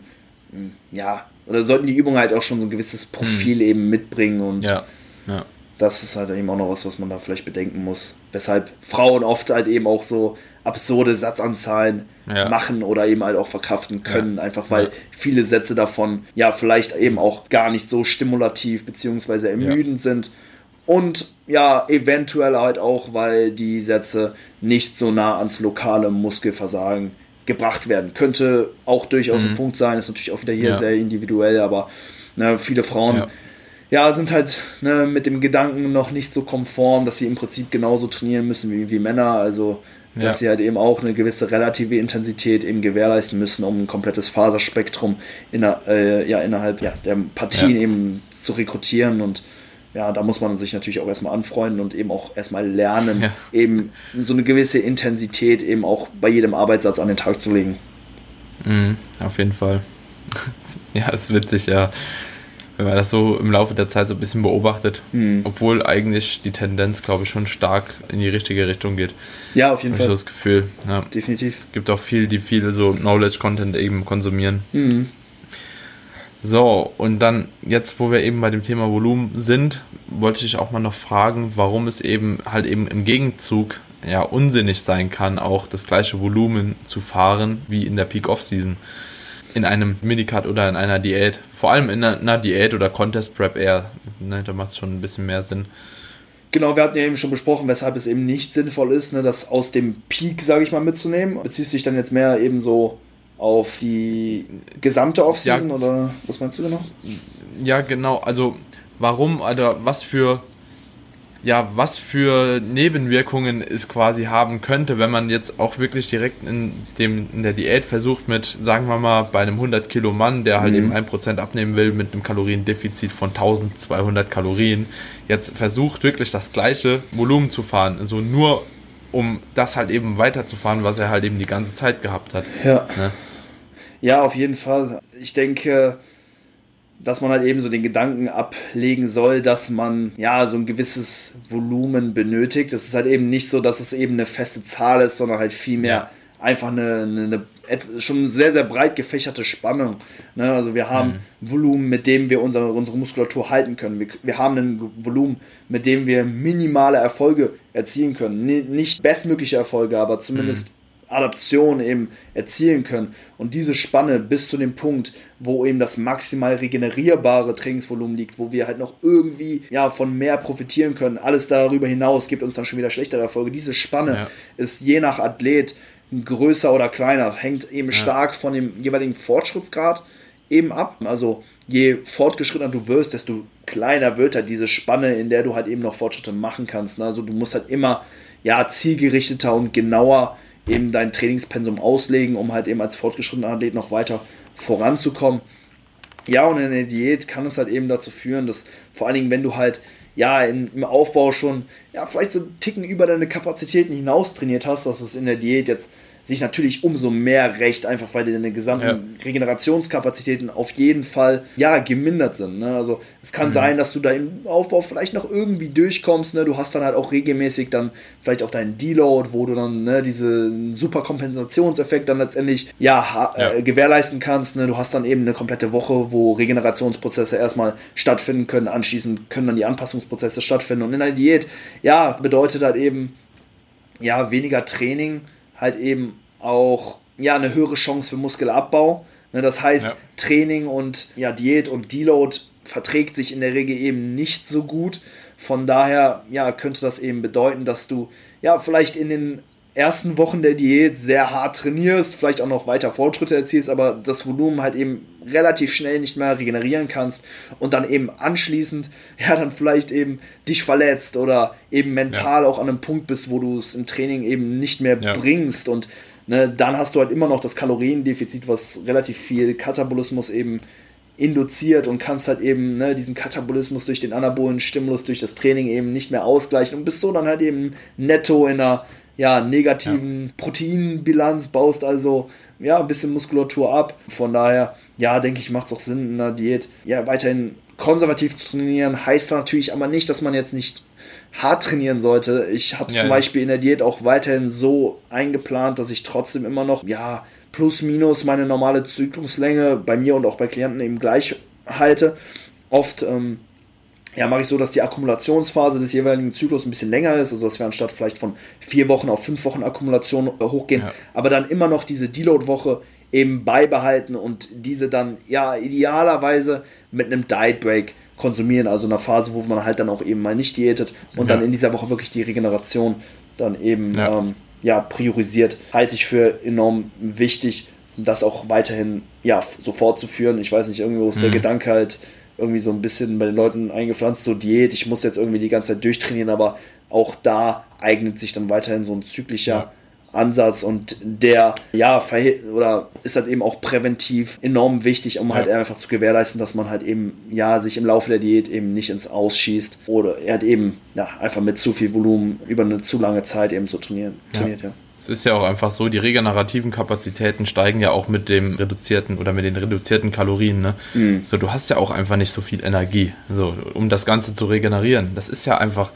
hm, ja, oder sollten die Übungen halt auch schon so ein gewisses Profil mhm. eben mitbringen und ja. Ja. das ist halt eben auch noch was, was man da vielleicht bedenken muss. Weshalb Frauen oft halt eben auch so absurde Satzanzahlen ja. machen oder eben halt auch verkraften können, ja. einfach weil viele Sätze davon ja vielleicht eben auch gar nicht so stimulativ bzw. ermüdend sind und ja, eventuell halt auch, weil die Sätze nicht so nah ans lokale Muskelversagen gebracht werden. Könnte auch durchaus mhm. ein Punkt sein, ist natürlich auch wieder hier sehr individuell, aber ne, viele Frauen ja, sind halt ne, mit dem Gedanken noch nicht so konform, dass sie im Prinzip genauso trainieren müssen wie, wie Männer. Also dass ja. sie halt eben auch eine gewisse relative Intensität eben gewährleisten müssen, um ein komplettes Faserspektrum inner, äh, ja, innerhalb ja, der Partien ja. eben zu rekrutieren und ja, da muss man sich natürlich auch erstmal anfreunden und eben auch erstmal lernen, ja. eben so eine gewisse Intensität eben auch bei jedem Arbeitssatz an den Tag zu legen. Mhm, auf jeden Fall. ja, es wird sich ja wenn man das so im Laufe der Zeit so ein bisschen beobachtet. Mhm. Obwohl eigentlich die Tendenz, glaube ich, schon stark in die richtige Richtung geht. Ja, auf jeden Fall. Ich so das Gefühl. Ja. Definitiv. Es gibt auch viel, die viel so Knowledge-Content eben konsumieren. Mhm. So, und dann, jetzt wo wir eben bei dem Thema Volumen sind, wollte ich auch mal noch fragen, warum es eben halt eben im Gegenzug ja unsinnig sein kann, auch das gleiche Volumen zu fahren wie in der Peak-Off-Season in einem Minicut oder in einer Diät. Vor allem in einer, Diät oder Contest Prep eher. Ne, da macht es schon ein bisschen mehr Sinn. Genau, wir hatten ja eben schon besprochen, weshalb es eben nicht sinnvoll ist, ne, das aus dem Peak, sage ich mal, mitzunehmen. Beziehst du dich dann jetzt mehr eben so auf die gesamte Offseason ja, oder was meinst du genau? Ja, genau. Also warum oder was für ja, was für Nebenwirkungen es quasi haben könnte, wenn man jetzt auch wirklich direkt in, dem, in der Diät versucht mit, sagen wir mal, bei einem 100 Kilo Mann, der halt mhm. eben 1% abnehmen will, mit einem Kaloriendefizit von 1200 Kalorien, jetzt versucht wirklich das gleiche Volumen zu fahren, also nur um das halt eben weiterzufahren, was er halt eben die ganze Zeit gehabt hat. Ja. Ne? Ja, auf jeden Fall. Ich denke, dass man halt eben so den Gedanken ablegen soll, dass man ja so ein gewisses Volumen benötigt. Es ist halt eben nicht so, dass es eben eine feste Zahl ist, sondern halt vielmehr ja. einfach eine, eine, eine, schon eine sehr, sehr breit gefächerte Spannung. Ne? Also wir haben mhm. Volumen, mit dem wir unsere, unsere Muskulatur halten können. Wir, wir haben ein Volumen, mit dem wir minimale Erfolge erzielen können. Nicht bestmögliche Erfolge, aber zumindest mhm Adaption eben erzielen können. Und diese Spanne bis zu dem Punkt, wo eben das maximal regenerierbare Trainingsvolumen liegt, wo wir halt noch irgendwie ja, von mehr profitieren können. Alles darüber hinaus gibt uns dann schon wieder schlechtere Erfolge. Diese Spanne ja. ist je nach Athlet größer oder kleiner, hängt eben ja. stark von dem jeweiligen Fortschrittsgrad eben ab. Also je fortgeschrittener du wirst, desto kleiner wird halt diese Spanne, in der du halt eben noch Fortschritte machen kannst. Also du musst halt immer ja zielgerichteter und genauer eben dein Trainingspensum auslegen, um halt eben als fortgeschrittener Athlet noch weiter voranzukommen. Ja, und in der Diät kann es halt eben dazu führen, dass vor allen Dingen, wenn du halt ja in, im Aufbau schon ja vielleicht so einen Ticken über deine Kapazitäten hinaus trainiert hast, dass es in der Diät jetzt sich natürlich umso mehr recht, einfach weil deine gesamten ja. Regenerationskapazitäten auf jeden Fall ja gemindert sind. Ne? Also es kann mhm. sein, dass du da im Aufbau vielleicht noch irgendwie durchkommst. Ne? Du hast dann halt auch regelmäßig dann vielleicht auch deinen Deload, wo du dann ne, diese super Kompensationseffekt dann letztendlich ja, ja. Äh, gewährleisten kannst. Ne? Du hast dann eben eine komplette Woche, wo Regenerationsprozesse erstmal stattfinden können. Anschließend können dann die Anpassungsprozesse stattfinden. Und in der Diät, ja, bedeutet halt eben ja weniger Training halt eben auch ja, eine höhere Chance für Muskelabbau. Ne, das heißt, ja. Training und ja, Diät und Deload verträgt sich in der Regel eben nicht so gut. Von daher ja, könnte das eben bedeuten, dass du ja vielleicht in den ersten Wochen der Diät sehr hart trainierst, vielleicht auch noch weiter Fortschritte erzielst, aber das Volumen halt eben relativ schnell nicht mehr regenerieren kannst und dann eben anschließend ja dann vielleicht eben dich verletzt oder eben mental ja. auch an einem Punkt bist, wo du es im Training eben nicht mehr ja. bringst und ne, dann hast du halt immer noch das Kaloriendefizit, was relativ viel Katabolismus eben induziert und kannst halt eben ne, diesen Katabolismus durch den anabolen Stimulus, durch das Training eben nicht mehr ausgleichen und bist so dann halt eben netto in einer ja, negativen ja. Proteinbilanz, baust also ja, ein bisschen Muskulatur ab. Von daher, ja, denke ich, macht es auch Sinn in der Diät, ja, weiterhin konservativ zu trainieren. Heißt natürlich aber nicht, dass man jetzt nicht hart trainieren sollte. Ich habe es ja, zum Beispiel in der Diät auch weiterhin so eingeplant, dass ich trotzdem immer noch, ja, plus minus meine normale Zykluslänge bei mir und auch bei Klienten eben gleich halte. Oft ähm, ja, mache ich so, dass die Akkumulationsphase des jeweiligen Zyklus ein bisschen länger ist, also dass wir anstatt vielleicht von vier Wochen auf fünf Wochen Akkumulation äh, hochgehen, ja. aber dann immer noch diese Deload-Woche eben beibehalten und diese dann ja idealerweise mit einem Diet Break konsumieren, also einer Phase, wo man halt dann auch eben mal nicht diätet und ja. dann in dieser Woche wirklich die Regeneration dann eben ja. Ähm, ja priorisiert, halte ich für enorm wichtig, das auch weiterhin ja so fortzuführen. Ich weiß nicht, irgendwo ist mhm. der Gedanke halt irgendwie so ein bisschen bei den Leuten eingepflanzt, so Diät, ich muss jetzt irgendwie die ganze Zeit durchtrainieren, aber auch da eignet sich dann weiterhin so ein zyklischer ja. Ansatz und der, ja, oder ist halt eben auch präventiv enorm wichtig, um halt ja. halt einfach zu gewährleisten, dass man halt eben, ja, sich im Laufe der Diät eben nicht ins Ausschießt oder er hat eben, ja, einfach mit zu viel Volumen über eine zu lange Zeit eben zu trainieren, trainiert, ja. ja. Es ist ja auch einfach so, die regenerativen Kapazitäten steigen ja auch mit dem reduzierten oder mit den reduzierten Kalorien. Ne? Mhm. So, du hast ja auch einfach nicht so viel Energie, so, um das Ganze zu regenerieren. Das ist ja einfach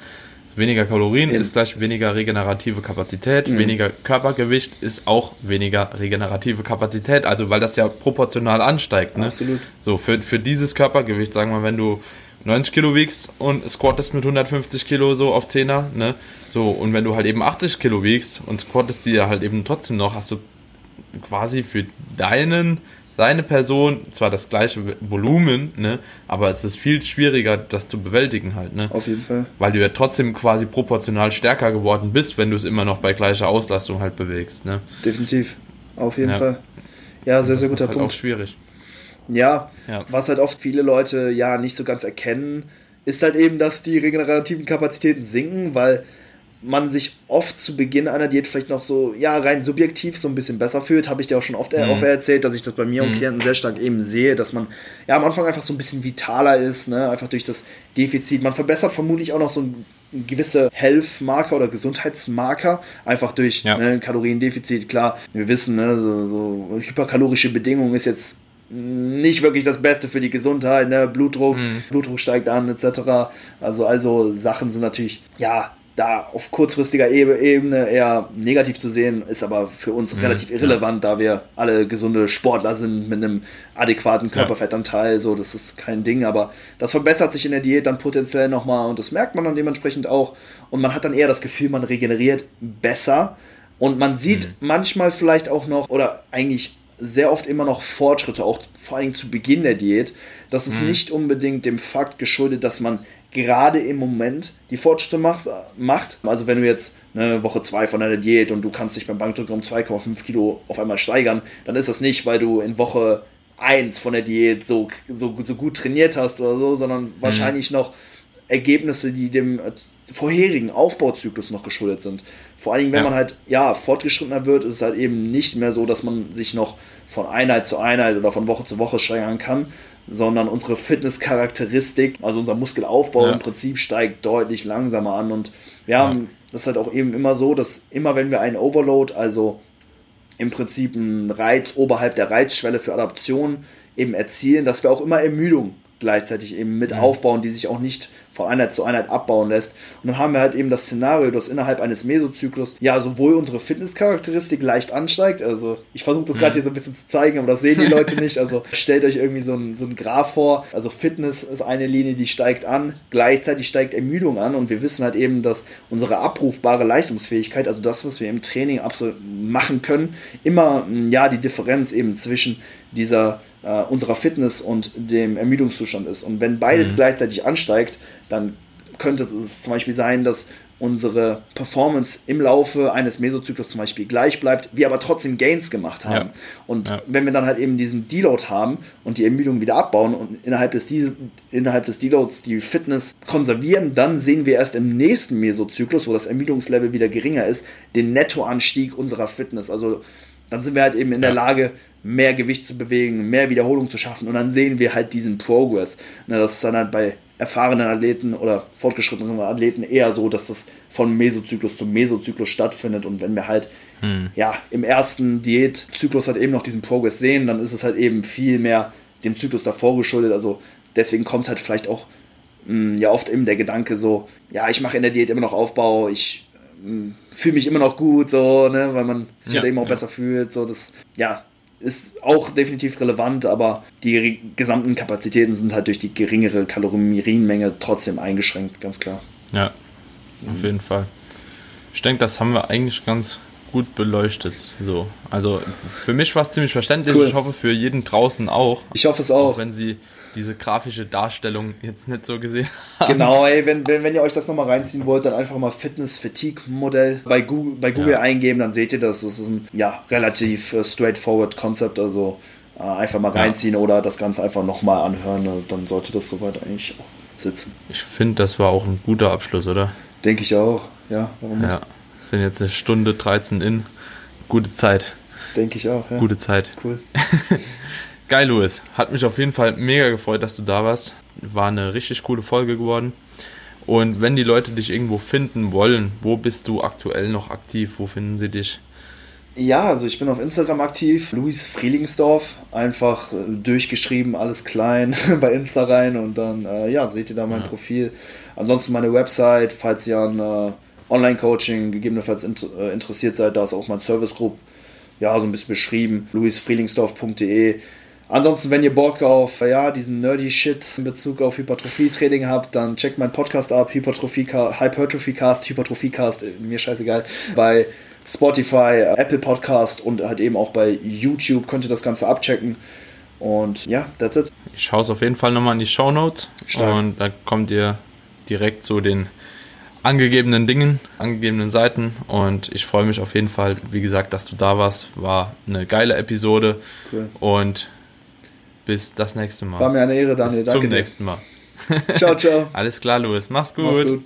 weniger Kalorien mhm. ist gleich weniger regenerative Kapazität, mhm. weniger Körpergewicht ist auch weniger regenerative Kapazität, also weil das ja proportional ansteigt. Ne? Absolut. So, für, für dieses Körpergewicht, sagen wir, wenn du 90 Kilo wiegst und squattest mit 150 Kilo so auf 10er, ne? So, und wenn du halt eben 80 Kilo wiegst und squattest die halt eben trotzdem noch, hast du quasi für deinen, deine Person zwar das gleiche Volumen, ne? Aber es ist viel schwieriger, das zu bewältigen halt, ne? Auf jeden Fall. Weil du ja trotzdem quasi proportional stärker geworden bist, wenn du es immer noch bei gleicher Auslastung halt bewegst, ne? Definitiv. Auf jeden ja. Fall. Ja, sehr, sehr guter halt Punkt. Auch schwierig. Ja, ja, was halt oft viele Leute ja nicht so ganz erkennen, ist halt eben, dass die regenerativen Kapazitäten sinken, weil man sich oft zu Beginn einer Diät vielleicht noch so, ja, rein subjektiv so ein bisschen besser fühlt. Habe ich dir auch schon oft mhm. auch erzählt, dass ich das bei mir mhm. und Klienten sehr stark eben sehe, dass man ja am Anfang einfach so ein bisschen vitaler ist, ne? einfach durch das Defizit. Man verbessert vermutlich auch noch so ein gewisse Health-Marker oder Gesundheitsmarker, einfach durch ja. ne, Kaloriendefizit. Klar, wir wissen, ne, so, so hyperkalorische Bedingungen ist jetzt nicht wirklich das Beste für die Gesundheit, ne? Blutdruck, mhm. Blutdruck steigt an, etc. Also, also Sachen sind natürlich, ja, da auf kurzfristiger Ebene eher negativ zu sehen, ist aber für uns mhm, relativ irrelevant, ja. da wir alle gesunde Sportler sind mit einem adäquaten Körperfettanteil, so das ist kein Ding, aber das verbessert sich in der Diät dann potenziell nochmal und das merkt man dann dementsprechend auch und man hat dann eher das Gefühl, man regeneriert besser und man sieht mhm. manchmal vielleicht auch noch oder eigentlich sehr oft immer noch Fortschritte, auch vor allem zu Beginn der Diät. Das ist mhm. nicht unbedingt dem Fakt geschuldet, dass man gerade im Moment die Fortschritte macht. Also wenn du jetzt eine Woche 2 von deiner Diät und du kannst dich beim Bankdrücken um 2,5 Kilo auf einmal steigern, dann ist das nicht, weil du in Woche 1 von der Diät so, so, so gut trainiert hast oder so, sondern mhm. wahrscheinlich noch Ergebnisse, die dem vorherigen Aufbauzyklus noch geschuldet sind. Vor allen Dingen, wenn ja. man halt ja fortgeschrittener wird, ist es halt eben nicht mehr so, dass man sich noch von Einheit zu Einheit oder von Woche zu Woche steigern kann, sondern unsere Fitnesscharakteristik, also unser Muskelaufbau ja. im Prinzip steigt deutlich langsamer an und wir haben ja. das ist halt auch eben immer so, dass immer wenn wir einen Overload, also im Prinzip einen Reiz oberhalb der Reizschwelle für Adaption eben erzielen, dass wir auch immer Ermüdung gleichzeitig eben mit mhm. aufbauen, die sich auch nicht von Einheit zu Einheit abbauen lässt. Und dann haben wir halt eben das Szenario, dass innerhalb eines Mesozyklus ja sowohl unsere Fitnesscharakteristik leicht ansteigt, also ich versuche das gerade mhm. hier so ein bisschen zu zeigen, aber das sehen die Leute nicht, also stellt euch irgendwie so ein, so ein Graph vor, also Fitness ist eine Linie, die steigt an, gleichzeitig steigt Ermüdung an und wir wissen halt eben, dass unsere abrufbare Leistungsfähigkeit, also das, was wir im Training absolut machen können, immer ja die Differenz eben zwischen dieser äh, unserer Fitness und dem Ermüdungszustand ist. Und wenn beides mhm. gleichzeitig ansteigt, dann könnte es zum Beispiel sein, dass unsere Performance im Laufe eines Mesozyklus zum Beispiel gleich bleibt, wir aber trotzdem Gains gemacht haben. Ja. Und ja. wenn wir dann halt eben diesen Deload haben und die Ermüdung wieder abbauen und innerhalb des, innerhalb des Deloads die Fitness konservieren, dann sehen wir erst im nächsten Mesozyklus, wo das Ermüdungslevel wieder geringer ist, den Nettoanstieg unserer Fitness. Also dann sind wir halt eben in der Lage, mehr Gewicht zu bewegen, mehr Wiederholung zu schaffen und dann sehen wir halt diesen Progress. Das ist dann halt bei erfahrenen Athleten oder fortgeschrittenen Athleten eher so, dass das von Mesozyklus zu Mesozyklus stattfindet und wenn wir halt hm. ja im ersten Diätzyklus halt eben noch diesen Progress sehen, dann ist es halt eben viel mehr dem Zyklus davor geschuldet. Also deswegen kommt halt vielleicht auch mh, hm, ja oft eben der Gedanke so, ja ich mache in der Diät immer noch Aufbau, ich hm, fühle mich immer noch gut, so, ne, weil man sich ja, halt eben auch ja. besser fühlt. So, das, ja, ist auch definitiv relevant, aber die gesamten Kapazitäten sind halt durch die geringere Kalorienmenge trotzdem eingeschränkt, ganz klar. Ja, auf jeden Fall. Ich denke, das haben wir eigentlich ganz gut beleuchtet. So. Also für mich war es ziemlich verständlich. Cool. Ich hoffe für jeden draußen auch. Ich hoffe es auch. auch wenn sie diese grafische Darstellung jetzt nicht so gesehen haben. Genau, ey, wenn, wenn, wenn ihr euch das nochmal reinziehen wollt, dann einfach mal Fitness-Fatigue-Modell bei Google, bei Google ja. eingeben, dann seht ihr das. Das ist ein ja, relativ uh, straightforward Konzept, also uh, einfach mal reinziehen ja. oder das Ganze einfach nochmal anhören, uh, dann sollte das soweit eigentlich auch sitzen. Ich finde, das war auch ein guter Abschluss, oder? Denke ich auch, ja, warum nicht? Ja, sind jetzt eine Stunde 13 in. Gute Zeit. Denke ich auch, ja. Gute Zeit. Cool. Geil, Louis. Hat mich auf jeden Fall mega gefreut, dass du da warst. War eine richtig coole Folge geworden. Und wenn die Leute dich irgendwo finden wollen, wo bist du aktuell noch aktiv? Wo finden sie dich? Ja, also ich bin auf Instagram aktiv, Luis Frielingsdorf, einfach äh, durchgeschrieben, alles klein bei Insta rein und dann, äh, ja, seht ihr da mein ja. Profil. Ansonsten meine Website, falls ihr an äh, Online-Coaching gegebenenfalls in, äh, interessiert seid, da ist auch mein Service Group, ja, so ein bisschen beschrieben, luisfrielingsdorf.de. Ansonsten, wenn ihr Bock auf ja, diesen nerdy Shit in Bezug auf Hypertrophie-Training habt, dann checkt meinen Podcast ab, Hypertrophie Hypertrophiecast, Hypertrophiecast, mir scheißegal, bei Spotify, Apple Podcast und halt eben auch bei YouTube könnt ihr das Ganze abchecken. Und ja, that's it. Ich schaue es auf jeden Fall nochmal in die Show Notes und da kommt ihr direkt zu den angegebenen Dingen, angegebenen Seiten und ich freue mich auf jeden Fall, wie gesagt, dass du da warst. War eine geile Episode cool. und bis das nächste Mal. War mir eine Ehre, Daniel. Bis Danke zum dir. nächsten Mal. ciao, ciao. Alles klar, Louis. Mach's gut. Mach's gut.